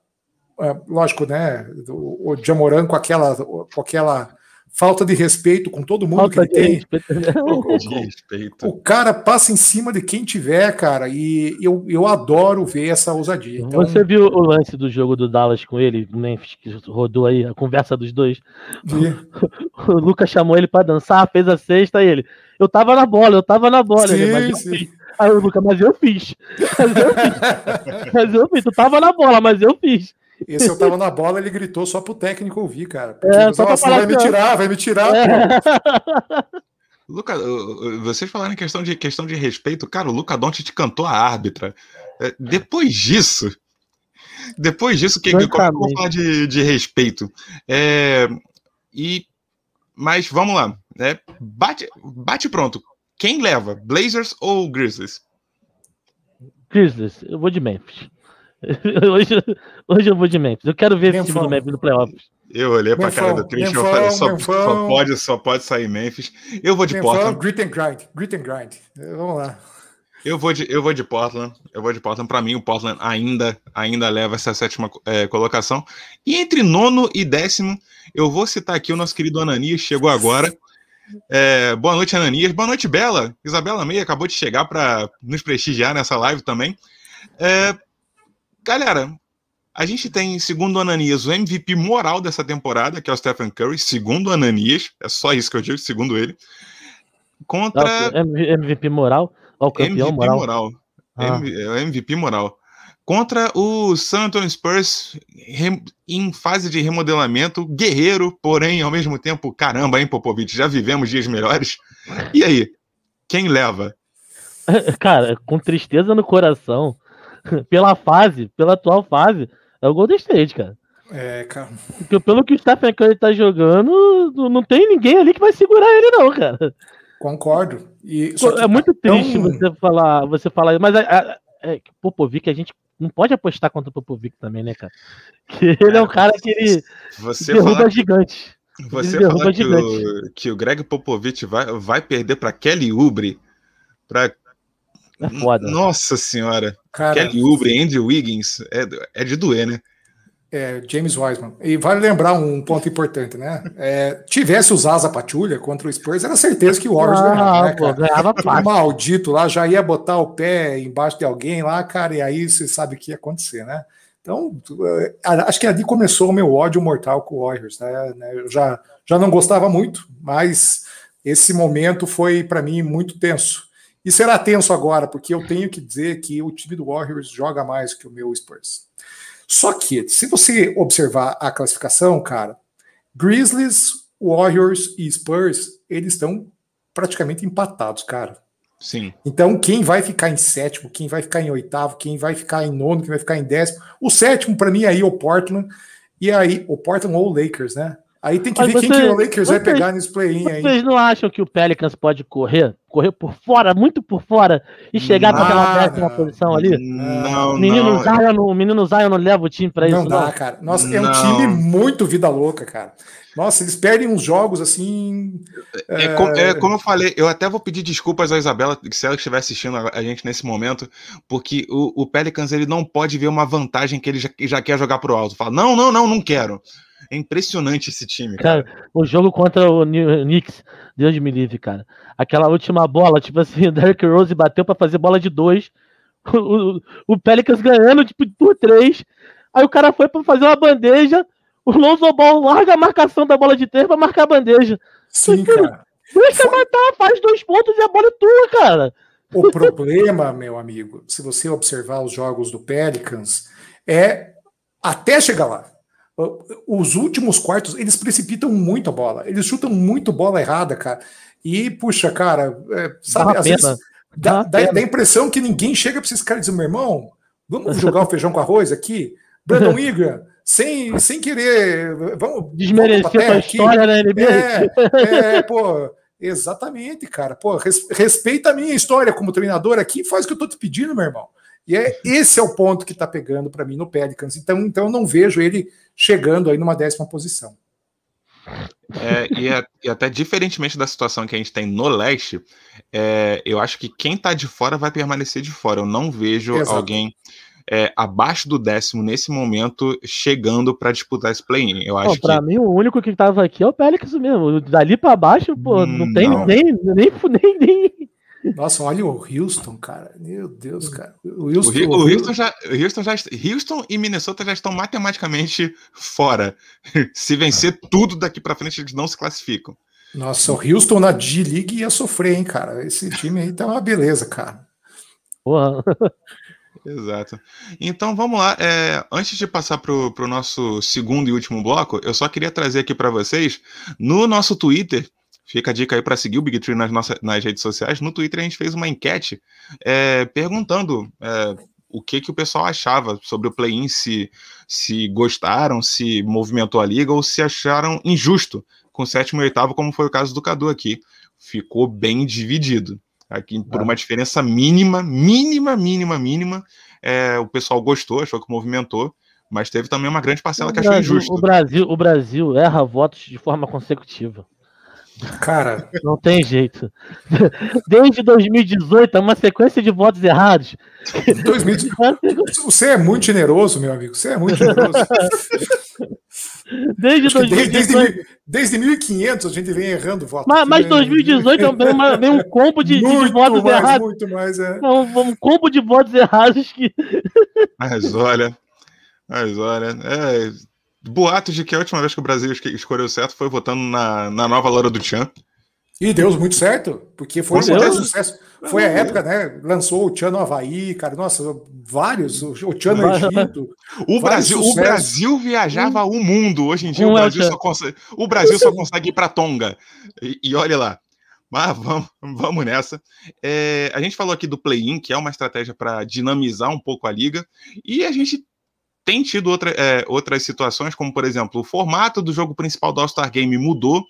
é, lógico, né? O, o Jamoran com aquela, com aquela falta de respeito com todo mundo que Falta ele de tem. respeito. O cara passa em cima de quem tiver, cara, e eu, eu adoro ver essa ousadia. Então, Você viu o lance do jogo do Dallas com ele, o Memphis, que rodou aí, a conversa dos dois? vi. O Lucas chamou ele pra dançar, fez a sexta e ele. Eu tava na bola, eu tava na bola. ele, mas sim, eu sim. Aí o Lucas, mas eu fiz. Mas eu fiz. Mas eu fiz. Tu tava na bola, mas eu fiz. Esse eu tava na bola, ele gritou só pro técnico ouvir, cara. Porque, É, nossa, falar vai me assim, tirar, vai me tirar. É. Luca, uh, vocês falaram em questão de, questão de respeito, cara, o Luca Doncic cantou a árbitra. É, depois disso, depois disso, que, como é que eu vou falar de, de respeito? É, e, mas vamos lá, né? Bate, bate pronto. Quem leva, Blazers ou Grizzlies? Grizzlies, eu vou de Memphis. Hoje, hoje eu vou de Memphis. Eu quero ver esse time do Memphis no playoffs. Eu olhei pra cara Memphão, do Christian, eu Memphão, falei, só, só pode, só pode sair Memphis. Eu vou de Memphis, Portland. grit and grind, grit and grind. Vamos lá. Eu vou de, eu vou de Portland. Eu vou de Portland. Para mim, o Portland ainda, ainda leva essa sétima é, colocação. E entre nono e décimo, eu vou citar aqui o nosso querido Ananias, chegou agora. É, boa noite, Ananias. Boa noite, Bela. Isabela Meia acabou de chegar para nos prestigiar nessa live também. É, galera, a gente tem, segundo o Ananias, o MVP moral dessa temporada, que é o Stephen Curry, segundo o Ananias. É só isso que eu digo, segundo ele. Contra. MVP moral. O campeão MVP moral. moral. Ah. M- é o MVP moral. Contra o San Antonio Spurs em fase de remodelamento, guerreiro, porém, ao mesmo tempo, caramba, hein, Popovich, já vivemos dias melhores. E aí, quem leva? Cara, com tristeza no coração, pela fase, pela atual fase, é o Golden State, cara. É, cara. Porque pelo que o Stephen Curry tá jogando, não- tem ninguém ali que vai segurar ele, não, cara. Concordo. E, só que é muito tá tão- triste você falar, você falar, mas a, a, é, que Popovic, a gente não pode apostar contra o Popovic também, né, cara? Que ele é um cara que ele Você derruba gigante. você falar que, o, que o Greg Popovich vai, vai perder para Kelly Oubre, para É foda. Nossa senhora, Cara, Kelly Oubre, Andrew Wiggins, é, é de doer, né? é, James Wiseman. E vale lembrar um ponto importante, né? É, tivesse os Asa Patrulha contra o Spurs, era certeza que o Warriors ganhava, Ah, né, cara? ganhava fácil. maldito lá já ia botar o pé embaixo de alguém lá, cara, e aí você sabe o que ia acontecer, né? Então, eh, acho que ali começou o meu ódio mortal com o Warriors, né? Eu já, já não gostava muito, mas esse momento foi para mim muito tenso. E será tenso agora, porque eu tenho que dizer que o time do Warriors joga mais que o meu Spurs. Só que, se você observar a classificação, cara, Grizzlies, Warriors e Spurs, eles estão praticamente empatados, cara. Sim. Então, quem vai ficar em sétimo, quem vai ficar em oitavo, quem vai ficar em nono, quem vai ficar em décimo. O sétimo, para mim, aí é o Portland. E aí, o Portland ou o Lakers, né? Aí tem que Mas ver quem você- que o Lakers vai você- pegar nesse play-in aí. Vocês não acham que o Pelicans pode correr, correr por fora, muito por fora, e chegar com aquela décima não. posição ali? Não, O menino, não. Zion, não- o menino Zion não leva o time pra Não isso, dá, não. cara. Nossa, é um Não. time muito vida louca, cara. Nossa, eles perdem uns jogos assim. É, co- é como eu falei, eu até vou pedir desculpas à Isabela, se ela estiver assistindo a a gente nesse momento, porque o, o Pelicans ele não pode ver uma vantagem que ele já, já quer jogar pro alto. Fala, não, não, não, não quero. É impressionante esse time, cara. Cara, o jogo contra o Knicks, Deus me livre, cara. Aquela última bola, tipo assim, o Derrick Rose bateu pra fazer bola de dois. O, o, o Pelicans ganhando, tipo, por três. Aí o cara foi pra fazer uma bandeja. O Lonzo Ball larga a marcação da bola de três pra marcar a bandeja. Sim, cara. Deixa matar, faz dois pontos e a bola é tua, cara. O problema, meu amigo, se você observar os jogos do Pelicans, é até chegar lá. Os últimos quartos, eles precipitam muito a bola. Eles chutam muito bola errada, cara. E, puxa, cara, é, sabe, Dá às vezes Dá dá, dá, a impressão que ninguém chega para esses caras e diz, meu irmão, vamos jogar o feijão com arroz aqui? Brandon Ingram, sem, sem querer. Vamos desmerecer a história da NBA. É, é, pô, exatamente, cara. Pô, res, respeita a minha história como treinador aqui, faz o que eu tô te pedindo, meu irmão. E é, esse é o ponto que tá pegando para mim no Pelicans. Então, então eu não vejo ele chegando aí numa décima posição. É, e, é, e, até diferentemente da situação que a gente tem no leste, é, eu acho que quem tá de fora vai permanecer de fora. Eu não vejo Exato. alguém é, abaixo do décimo nesse momento chegando para disputar esse play-in. Eu acho Para que... mim, o único que tava aqui é o Pelicans mesmo. Dali para baixo, pô, não hum, tem não. Nem, nem, nem, nem, nossa, olha o Houston, cara. Meu Deus, cara. O Houston, o, o Houston, já, Houston, já, Houston e Minnesota já estão matematicamente fora. Se vencer tudo daqui para frente, eles não se classificam. Nossa, o Houston na D-League ia sofrer, hein, cara. Esse time aí tá uma beleza, cara. Porra. Exato. Então vamos lá. É, antes de passar para o nosso segundo e último bloco, eu só queria trazer aqui para vocês no nosso Twitter. Fica a dica aí para seguir o Big Tree nas, nossas, nas redes sociais. No Twitter a gente fez uma enquete é, perguntando é, o que, que o pessoal achava sobre o play-in, se, se gostaram, se movimentou a liga ou se acharam injusto com o sétimo e oitavo, como foi o caso do Cadu aqui. Ficou bem dividido. Aqui, por uma diferença mínima, mínima, mínima, mínima, é, o pessoal gostou, achou que movimentou, mas teve também uma grande parcela o que Brasil, achou injusto. O Brasil, o Brasil erra votos de forma consecutiva. Cara, não tem jeito. Desde 2018, é uma sequência de votos errados. 2018. Você é muito generoso, meu amigo. Você é muito generoso. Desde, 2018... desde, desde 1500 a gente vem errando votos. Mas, mas 2018 é uma, vem um combo de, de votos mais, errados. Muito mais, é. é um, um, combo de votos errados que. Mas olha, mas olha, é, boatos de que a última vez que o Brasil escolheu certo foi votando na, na nova Laura do Tchan. E deu muito certo, porque foi um grande sucesso. Foi a época, né? Lançou o Tchan no Havaí, cara. Nossa, vários. O Tchan no Egito. O Brasil, o Brasil viajava hum. o mundo. Hoje em dia o Brasil, só consegue, o Brasil só consegue ir para Tonga. E, e olha lá. Mas vamos, vamos nessa. É, a gente falou aqui do play-in, que é uma estratégia para dinamizar um pouco a liga. E a gente tem tido outra, é, outras situações, como por exemplo, o formato do jogo principal do All-Star Game mudou,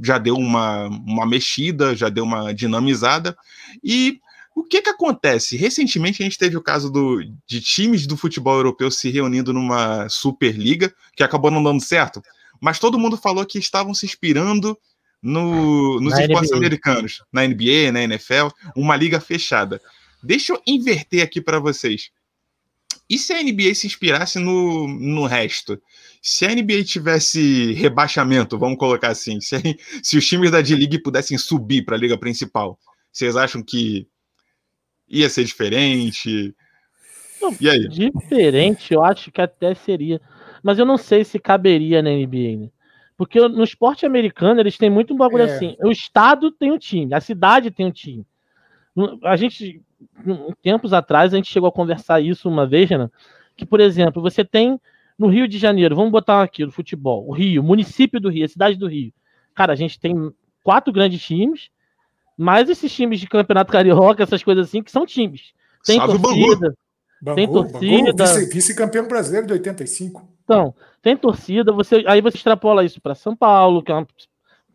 já deu uma, uma mexida, já deu uma dinamizada. E o que que acontece? Recentemente a gente teve o caso do, de times do futebol europeu se reunindo numa Superliga, que acabou não dando certo, mas todo mundo falou que estavam se inspirando no, nos na esportes NBA. americanos, na NBA, na NFL, uma liga fechada. Deixa eu inverter aqui para vocês. E se a NBA se inspirasse no, no resto? Se a NBA tivesse rebaixamento, vamos colocar assim, se, se os times da D-League pudessem subir para a liga principal, vocês acham que ia ser diferente? e aí? Diferente, eu acho que até seria. Mas eu não sei se caberia na NBA, né? Porque no esporte americano eles têm muito um bagulho é. assim. O estado tem um time, a cidade tem um time. A gente tempos atrás a gente chegou a conversar isso uma vez, né? Que, por exemplo, você tem no Rio de Janeiro, vamos botar aqui no futebol, o Rio, o município do Rio, a cidade do Rio. Cara, a gente tem quatro grandes times, mais esses times de campeonato carioca, essas coisas assim, que são times. Tem Salve torcida. Bangu. tem torcida. Vice-campeão vice brasileiro de 85. Então, tem torcida, você, aí você extrapola isso para São Paulo, que é um,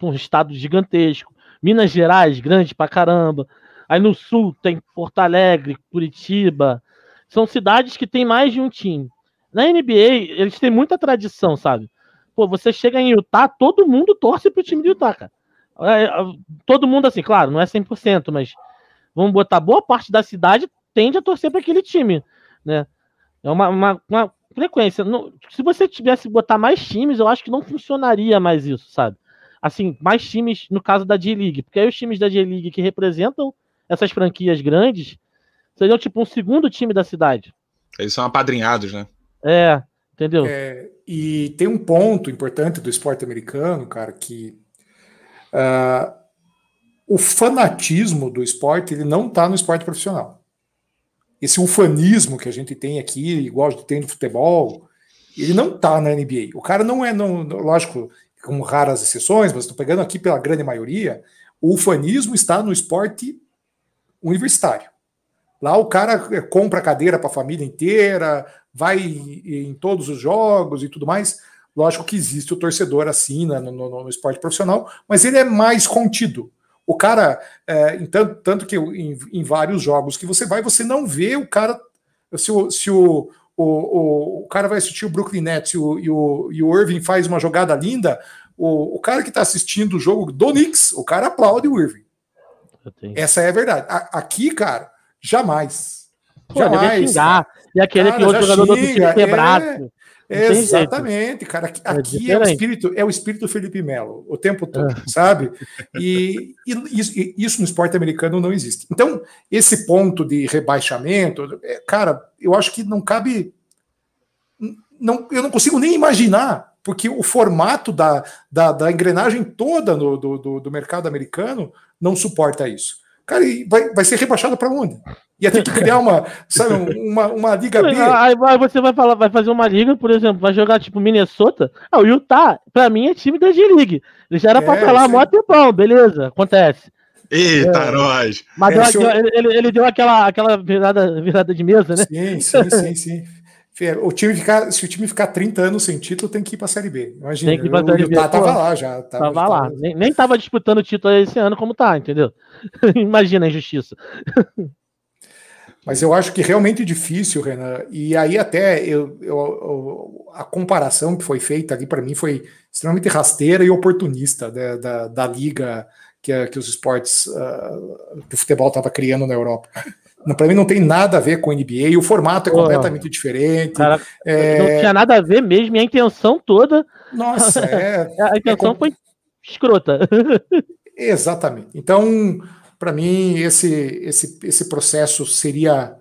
um estado gigantesco. Minas Gerais, grande pra caramba. Aí no sul tem Porto Alegre, Curitiba. São cidades que tem mais de um time. Na NBA, eles têm muita tradição, sabe? Pô, você chega em Utah, todo mundo torce pro time de Utah, cara. É, é todo mundo, assim, claro, não é 100%, mas vamos botar boa parte da cidade tende a torcer para aquele time, né? É uma, uma, uma frequência. se você tivesse que botar mais times, eu acho que não funcionaria mais isso, sabe? Assim, mais times no caso da D-League, porque aí os times da D-League que representam essas franquias grandes seriam tipo um segundo time da cidade. Eles são apadrinhados, né? É, entendeu? É, e tem um ponto importante do esporte americano, cara, que uh, o fanatismo do esporte ele não está no esporte profissional. Esse ufanismo que a gente tem aqui, igual a gente tem no futebol, ele não está na NBA. O cara não é, não, lógico, com raras exceções, mas estou pegando aqui pela grande maioria, o ufanismo está no esporte universitário. Lá o cara compra cadeira para a família inteira, vai em todos os jogos e tudo mais. Lógico que existe o torcedor assim no, no, no esporte profissional, mas ele é mais contido. O cara, é, tanto, tanto que em, em, vários jogos que você vai, você não vê o cara. Se o, se o, o, o, o cara vai assistir o Brooklyn Nets e o, e o, e o Irving faz uma jogada linda, o, o cara que está assistindo o jogo do Knicks, o cara aplaude o Irving. Essa é a verdade. A, aqui, cara, jamais. Pô, jamais. Xingar. E aquele cara, que o jogador xinga, do time é, Exatamente, cara. Aqui, é, é, o espírito, é o espírito Felipe Melo, o tempo todo, é. sabe? E, e, isso, e, isso, no esporte americano não existe. Então, esse ponto de rebaixamento, é, cara, eu acho que não cabe. Não, eu não consigo nem imaginar, porque o formato da, da, da engrenagem toda no, do, do, do mercado americano não suporta isso. Cara, vai, vai ser rebaixado para onde? Ia ter que criar uma, sabe, uma, uma liga B. Aí você vai falar, vai fazer uma liga, por exemplo, vai jogar tipo Minnesota. Ah, o Utah, pra mim, é time da G-League. Ele já era é, pra estar lá mó tempão, beleza, acontece. Eita, é. nós! Mas é, deu, ele, ele, ele, deu aquela, aquela virada, virada de mesa, né? Sim, sim, sim, sim. O time ficar, se o time ficar 30 anos sem título, tem que ir para a Série B. Imagina, tem que ir pra o Série B. Tava lá já. Tava, tava lá. Tava... Nem, nem tava disputando o título esse ano como tá, entendeu? Imagina a injustiça. Mas eu acho que realmente difícil, Renan. E aí até eu, eu, a comparação que foi feita ali para mim foi extremamente rasteira e oportunista da, da, da liga que, que os esportes, uh, que o futebol estava criando na Europa. Para mim não tem nada a ver com NBA, o formato é completamente diferente. Cara, é... Não tinha nada a ver mesmo, e a intenção toda. Nossa, é. a intenção é foi escrota. Exatamente. Então, para mim, esse, esse, esse processo seria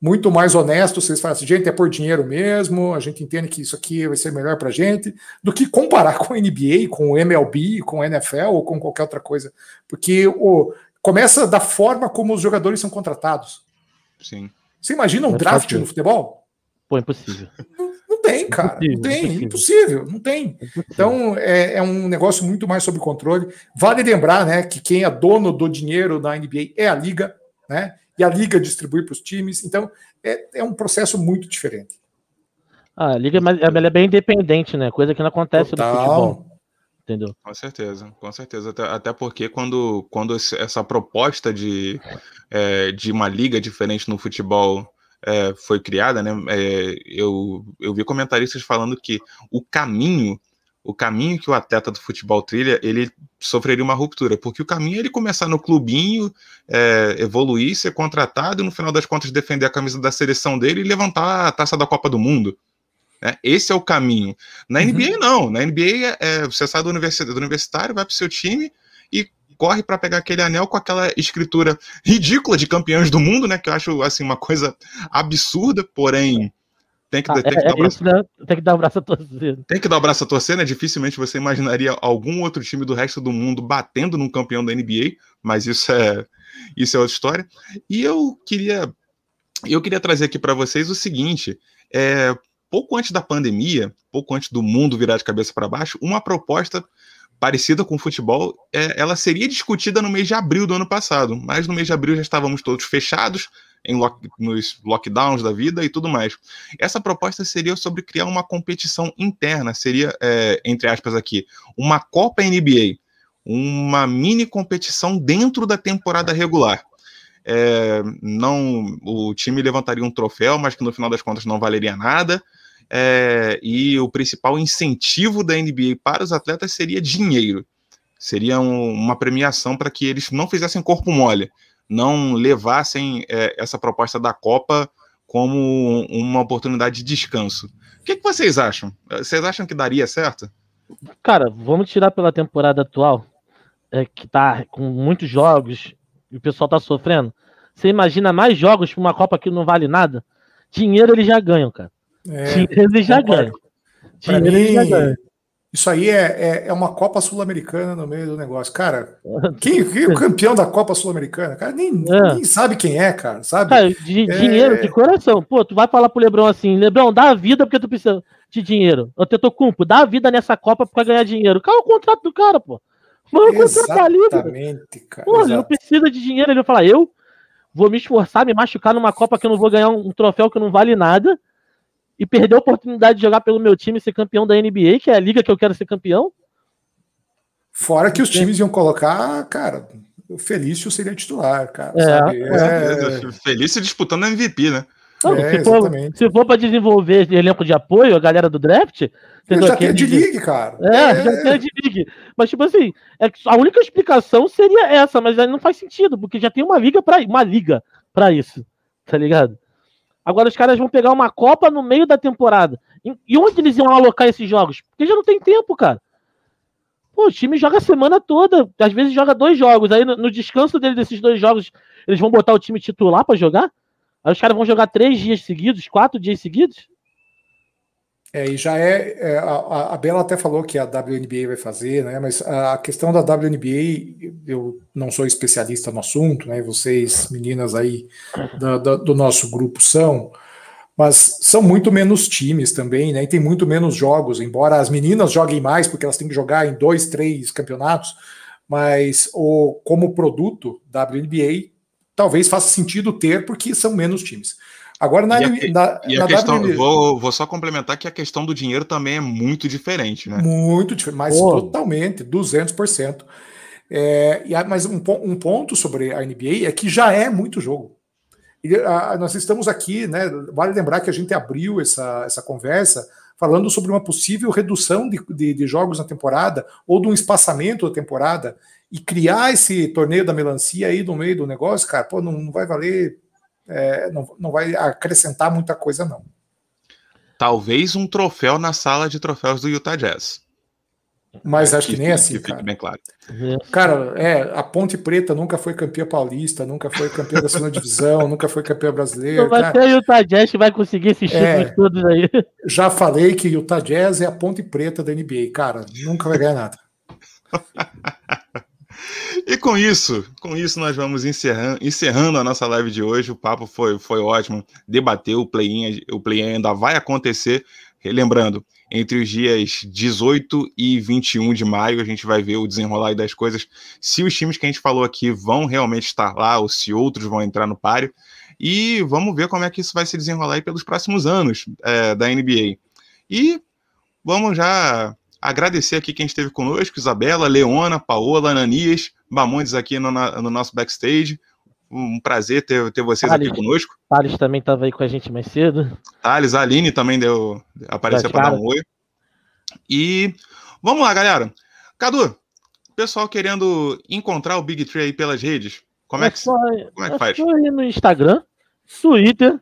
muito mais honesto se eles falassem, gente, é por dinheiro mesmo, a gente entende que isso aqui vai ser melhor para a gente, do que comparar com a NBA, com o MLB, com o NFL ou com qualquer outra coisa. Porque o, começa da forma como os jogadores são contratados. Sim. Você imagina um draft no futebol? Pô, impossível. Não, não tem, cara. Impossível, não tem, impossível. impossível não tem. Impossível. Então é, é, um negócio muito mais sob controle. Vale lembrar, né, que quem é dono do dinheiro da NBA é a liga, né? E a liga distribui para os times. Então é, é um processo muito diferente. Ah, a liga ela é bem independente, né? Coisa que não acontece Total. no futebol entendeu? Com certeza, com certeza. Até, até porque quando, quando essa proposta de, é, de uma liga diferente no futebol é, foi criada, né? É, eu, eu vi comentaristas falando que o caminho, o caminho que o atleta do futebol trilha, ele sofreria uma ruptura, porque o caminho é ele começar no clubinho, é, evoluir, ser contratado e no final das contas defender a camisa da seleção dele e levantar a taça da Copa do Mundo. Né? Esse é o caminho. Na uhum. NBA, não. Na NBA, é, você sai do, universi do universitário, vai para o seu time e corre para pegar aquele anel com aquela escritura ridícula de campeões do mundo, né? Que eu acho assim uma coisa absurda, porém tem que, ah, tem, é, que é isso, né? tem que dar o um braço a torcer. Tem que dar o um braço a torcer, né? Dificilmente você imaginaria algum outro time do resto do mundo batendo num campeão da NBA, mas isso é isso é outra história. E eu queria eu queria trazer aqui para vocês o seguinte, é, pouco antes da pandemia, pouco antes do mundo virar de cabeça para baixo, uma proposta parecida com o futebol, é, ela seria discutida no mês de abril do ano passado, mas no mês de abril já estávamos todos fechados em lock, nos lockdowns da vida e tudo mais. Essa proposta seria sobre criar uma competição interna, seria, é, entre aspas aqui, uma Copa NBA, uma mini competição dentro da temporada regular. É, não, o time levantaria um troféu, mas que no final das contas não valeria nada é, e o principal incentivo da NBA para os atletas seria dinheiro. Seria um, uma premiação para que eles não fizessem corpo mole, não levassem é, essa proposta da Copa como uma oportunidade de descanso. O que, que vocês acham? Vocês acham que daria certo? Cara, vamos tirar pela temporada atual, é, que tá com muitos jogos e o pessoal tá sofrendo. Você imagina mais jogos para uma Copa que não vale nada? Dinheiro eles já ganham, cara. É, ele já ganha. Mim, já ganha. Isso aí é, é, é uma Copa Sul-Americana no meio do negócio. Cara, quem, quem é o campeão da Copa Sul-Americana? Cara, nem, é. nem sabe quem é, cara, sabe? Cara, de é... dinheiro, de coração. Pô, tu vai falar pro Lebrão assim, Lebrão, dá a vida porque tu precisa de dinheiro. Eu te cumpo, dá a vida nessa Copa pra ganhar dinheiro. Qual é o contrato do cara, pô? Mano, o contrato tá Exatamente, cara. Pô, ele não precisa de dinheiro. Ele vai falar, eu vou me esforçar, me machucar numa Copa que eu não vou ganhar um troféu que não vale nada e perder a oportunidade de jogar pelo meu time e ser campeão da NBA, que é a liga que eu quero ser campeão. Fora que os times iam colocar, cara, o Felício seria titular, cara. É, é... Felício disputando MVP, né? Não, é, se, for, se for para desenvolver elenco de apoio, a galera do draft. Entendeu? Já tem de league, cara. É, é, já tem de league. Mas, tipo assim, é, a única explicação seria essa, mas aí não faz sentido, porque já tem uma liga para uma liga para isso. Tá ligado? Agora os caras vão pegar uma Copa no meio da temporada. E onde eles iam alocar esses jogos? Porque já não tem tempo, cara. Pô, o time joga a semana toda, às vezes joga dois jogos. Aí no, descanso dele desses dois jogos, eles vão botar o time titular para jogar? Aí os caras vão jogar três dias seguidos, quatro dias seguidos? É, e já é, é a, a, Bela até falou que a WNBA vai fazer, né? Mas a questão da WNBA, eu não sou especialista no assunto, né? Vocês, meninas aí da, da, do nosso grupo, são, mas são muito menos times também, né? E tem muito menos jogos, embora as meninas joguem mais, porque elas têm que jogar em dois, três campeonatos, mas o, como produto WNBA talvez faça sentido ter, porque são menos times. Agora, na, e a, na, e a na questão, WNBA, vou, vou, só complementar que a questão do dinheiro também é muito diferente, né? Muito diferente, mas Pô. totalmente, 200%. É, e, mas um, um, ponto sobre a NBA é que já é muito jogo. E, a, nós estamos aqui, né? Vale lembrar que a gente abriu essa, essa conversa falando sobre uma possível redução de, de, de jogos na temporada ou de um espaçamento da temporada e criar esse torneio da melancia aí no meio do negócio, cara, pô, não, não vai valer é, não, não vai acrescentar muita coisa, não. Talvez um troféu na sala de troféus do Utah Jazz. Mas é, acho que, que nem que, assim, que cara. bem claro. Cara, é, a Ponte Preta nunca foi campeã paulista, nunca foi campeã da segunda divisão, nunca foi campeã brasileira. Não vai cara. ser o Utah Jazz que vai conseguir esses títulos é, todos aí. Já falei que o Utah Jazz é a Ponte Preta da NBA, cara, nunca vai ganhar nada. E com isso, com isso nós vamos encerrando, encerrando a nossa live de hoje. O papo foi, foi ótimo. Debateu o play-in, o play-in ainda vai acontecer. Lembrando, entre os dias 18 e 21 de maio, a gente vai ver o desenrolar das coisas. Se os times que a gente falou aqui vão realmente estar lá, ou se outros vão entrar no páreo. E vamos ver como é que isso vai se desenrolar pelos próximos anos é, da NBA. E vamos já agradecer aqui quem esteve conosco: Isabela, Leona, Paola, Ananias, Bamondes aqui no, no nosso backstage. Um prazer ter, ter vocês Thales, aqui conosco. Thales também estava aí com a gente mais cedo. Thales, a Aline também deu, apareceu para dar um oi. E vamos lá, galera. Cadu, pessoal querendo encontrar o Big Tree aí pelas redes, como é, é que, só, como é que é faz? Só ir no Instagram, Twitter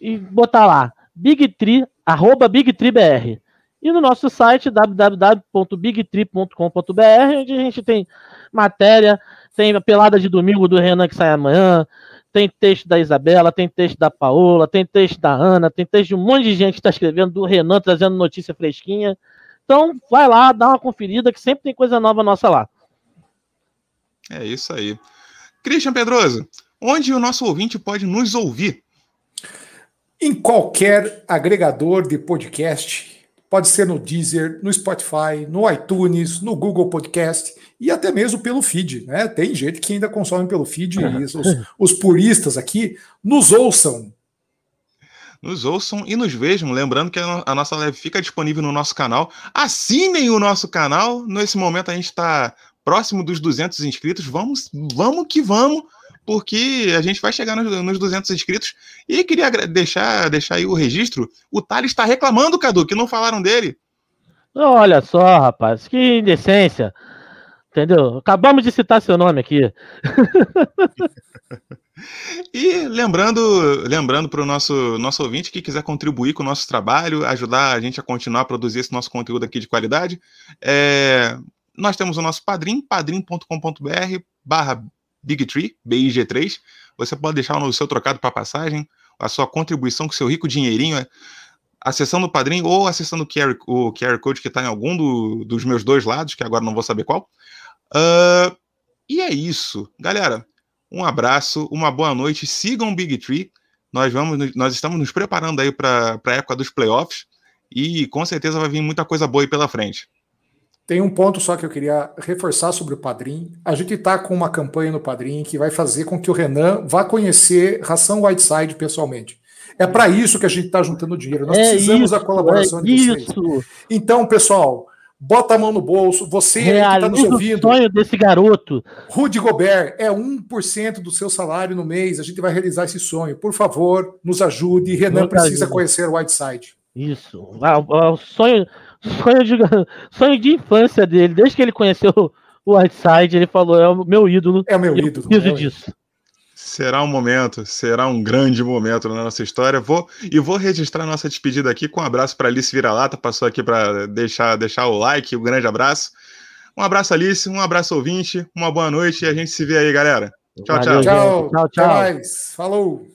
e botar lá Big Tree, arroba Big Tree BR. E no nosso site www.bigtree.com.br, onde a gente tem matéria, tem a pelada de domingo do Renan que sai amanhã, tem texto da Isabela, tem texto da Paola, tem texto da Ana, tem texto de um monte de gente que está escrevendo, do Renan trazendo notícia fresquinha. Então, vai lá, dá uma conferida, que sempre tem coisa nova nossa lá. É isso aí. Christian Pedroso, onde o nosso ouvinte pode nos ouvir? Em qualquer agregador de podcast Pode ser no Deezer, no Spotify, no iTunes, no Google Podcast e até mesmo pelo feed. Né? Tem gente que ainda consome pelo feed e os, os puristas aqui nos ouçam. Nos ouçam e nos vejam. Lembrando que a nossa live fica disponível no nosso canal. Assinem o nosso canal. Nesse momento a gente está próximo dos 200 inscritos. Vamos, vamos que vamos porque a gente vai chegar nos, nos 200 inscritos. E queria deixar, deixar aí o registro. O Thales está reclamando, Cadu, que não falaram dele. Olha só, rapaz, que indecência. Entendeu? Acabamos de citar seu nome aqui. e lembrando, lembrando para o nosso, nosso ouvinte que quiser contribuir com o nosso trabalho, ajudar a gente a continuar a produzir esse nosso conteúdo aqui de qualidade, é, nós temos o nosso padrim, padrim.com.br barra Big Tree, BIG3. Você pode deixar o seu trocado para passagem, a sua contribuição com seu rico dinheirinho, é, acessando o padrinho ou acessando o QR, o QR Code que está em algum do, dos meus dois lados, que agora não vou saber qual. Uh, e é isso. Galera, um abraço, uma boa noite. Sigam o Big Tree. Nós, vamos, nós estamos nos preparando aí para a época dos playoffs e com certeza vai vir muita coisa boa aí pela frente. Tem um ponto só que eu queria reforçar sobre o Padrim. A gente está com uma campanha no Padrim que vai fazer com que o Renan vá conhecer Ração Whiteside pessoalmente. É para isso que a gente está juntando dinheiro. Nós É precisamos isso, da colaboração é de vocês. Isso. Então, pessoal, bota a mão no bolso. Você aí que está nos Realiza o ouvindo, sonho desse garoto. Rudy Gobert é 1% do seu salário no mês. A gente vai realizar esse sonho. Por favor, nos ajude. Renan precisa ajude. conhecer o Whiteside. Isso. Ah, o- o sonho, sonho, de, sonho de infância dele. Desde que ele conheceu o Whiteside, ele falou: é o meu ídolo. É o meu e eu ídolo. preciso é disso. Será um momento, será um grande momento na nossa história. Vou e vou registrar nossa despedida aqui com um abraço para Alice Vira-Lata, passou aqui para deixar, deixar o like, um grande abraço. Um abraço, Alice, um abraço, ouvinte, uma boa noite e a gente se vê aí, galera. Tchau, Valeu, tchau. gente. Tchau, Tchau, tchau. Falou.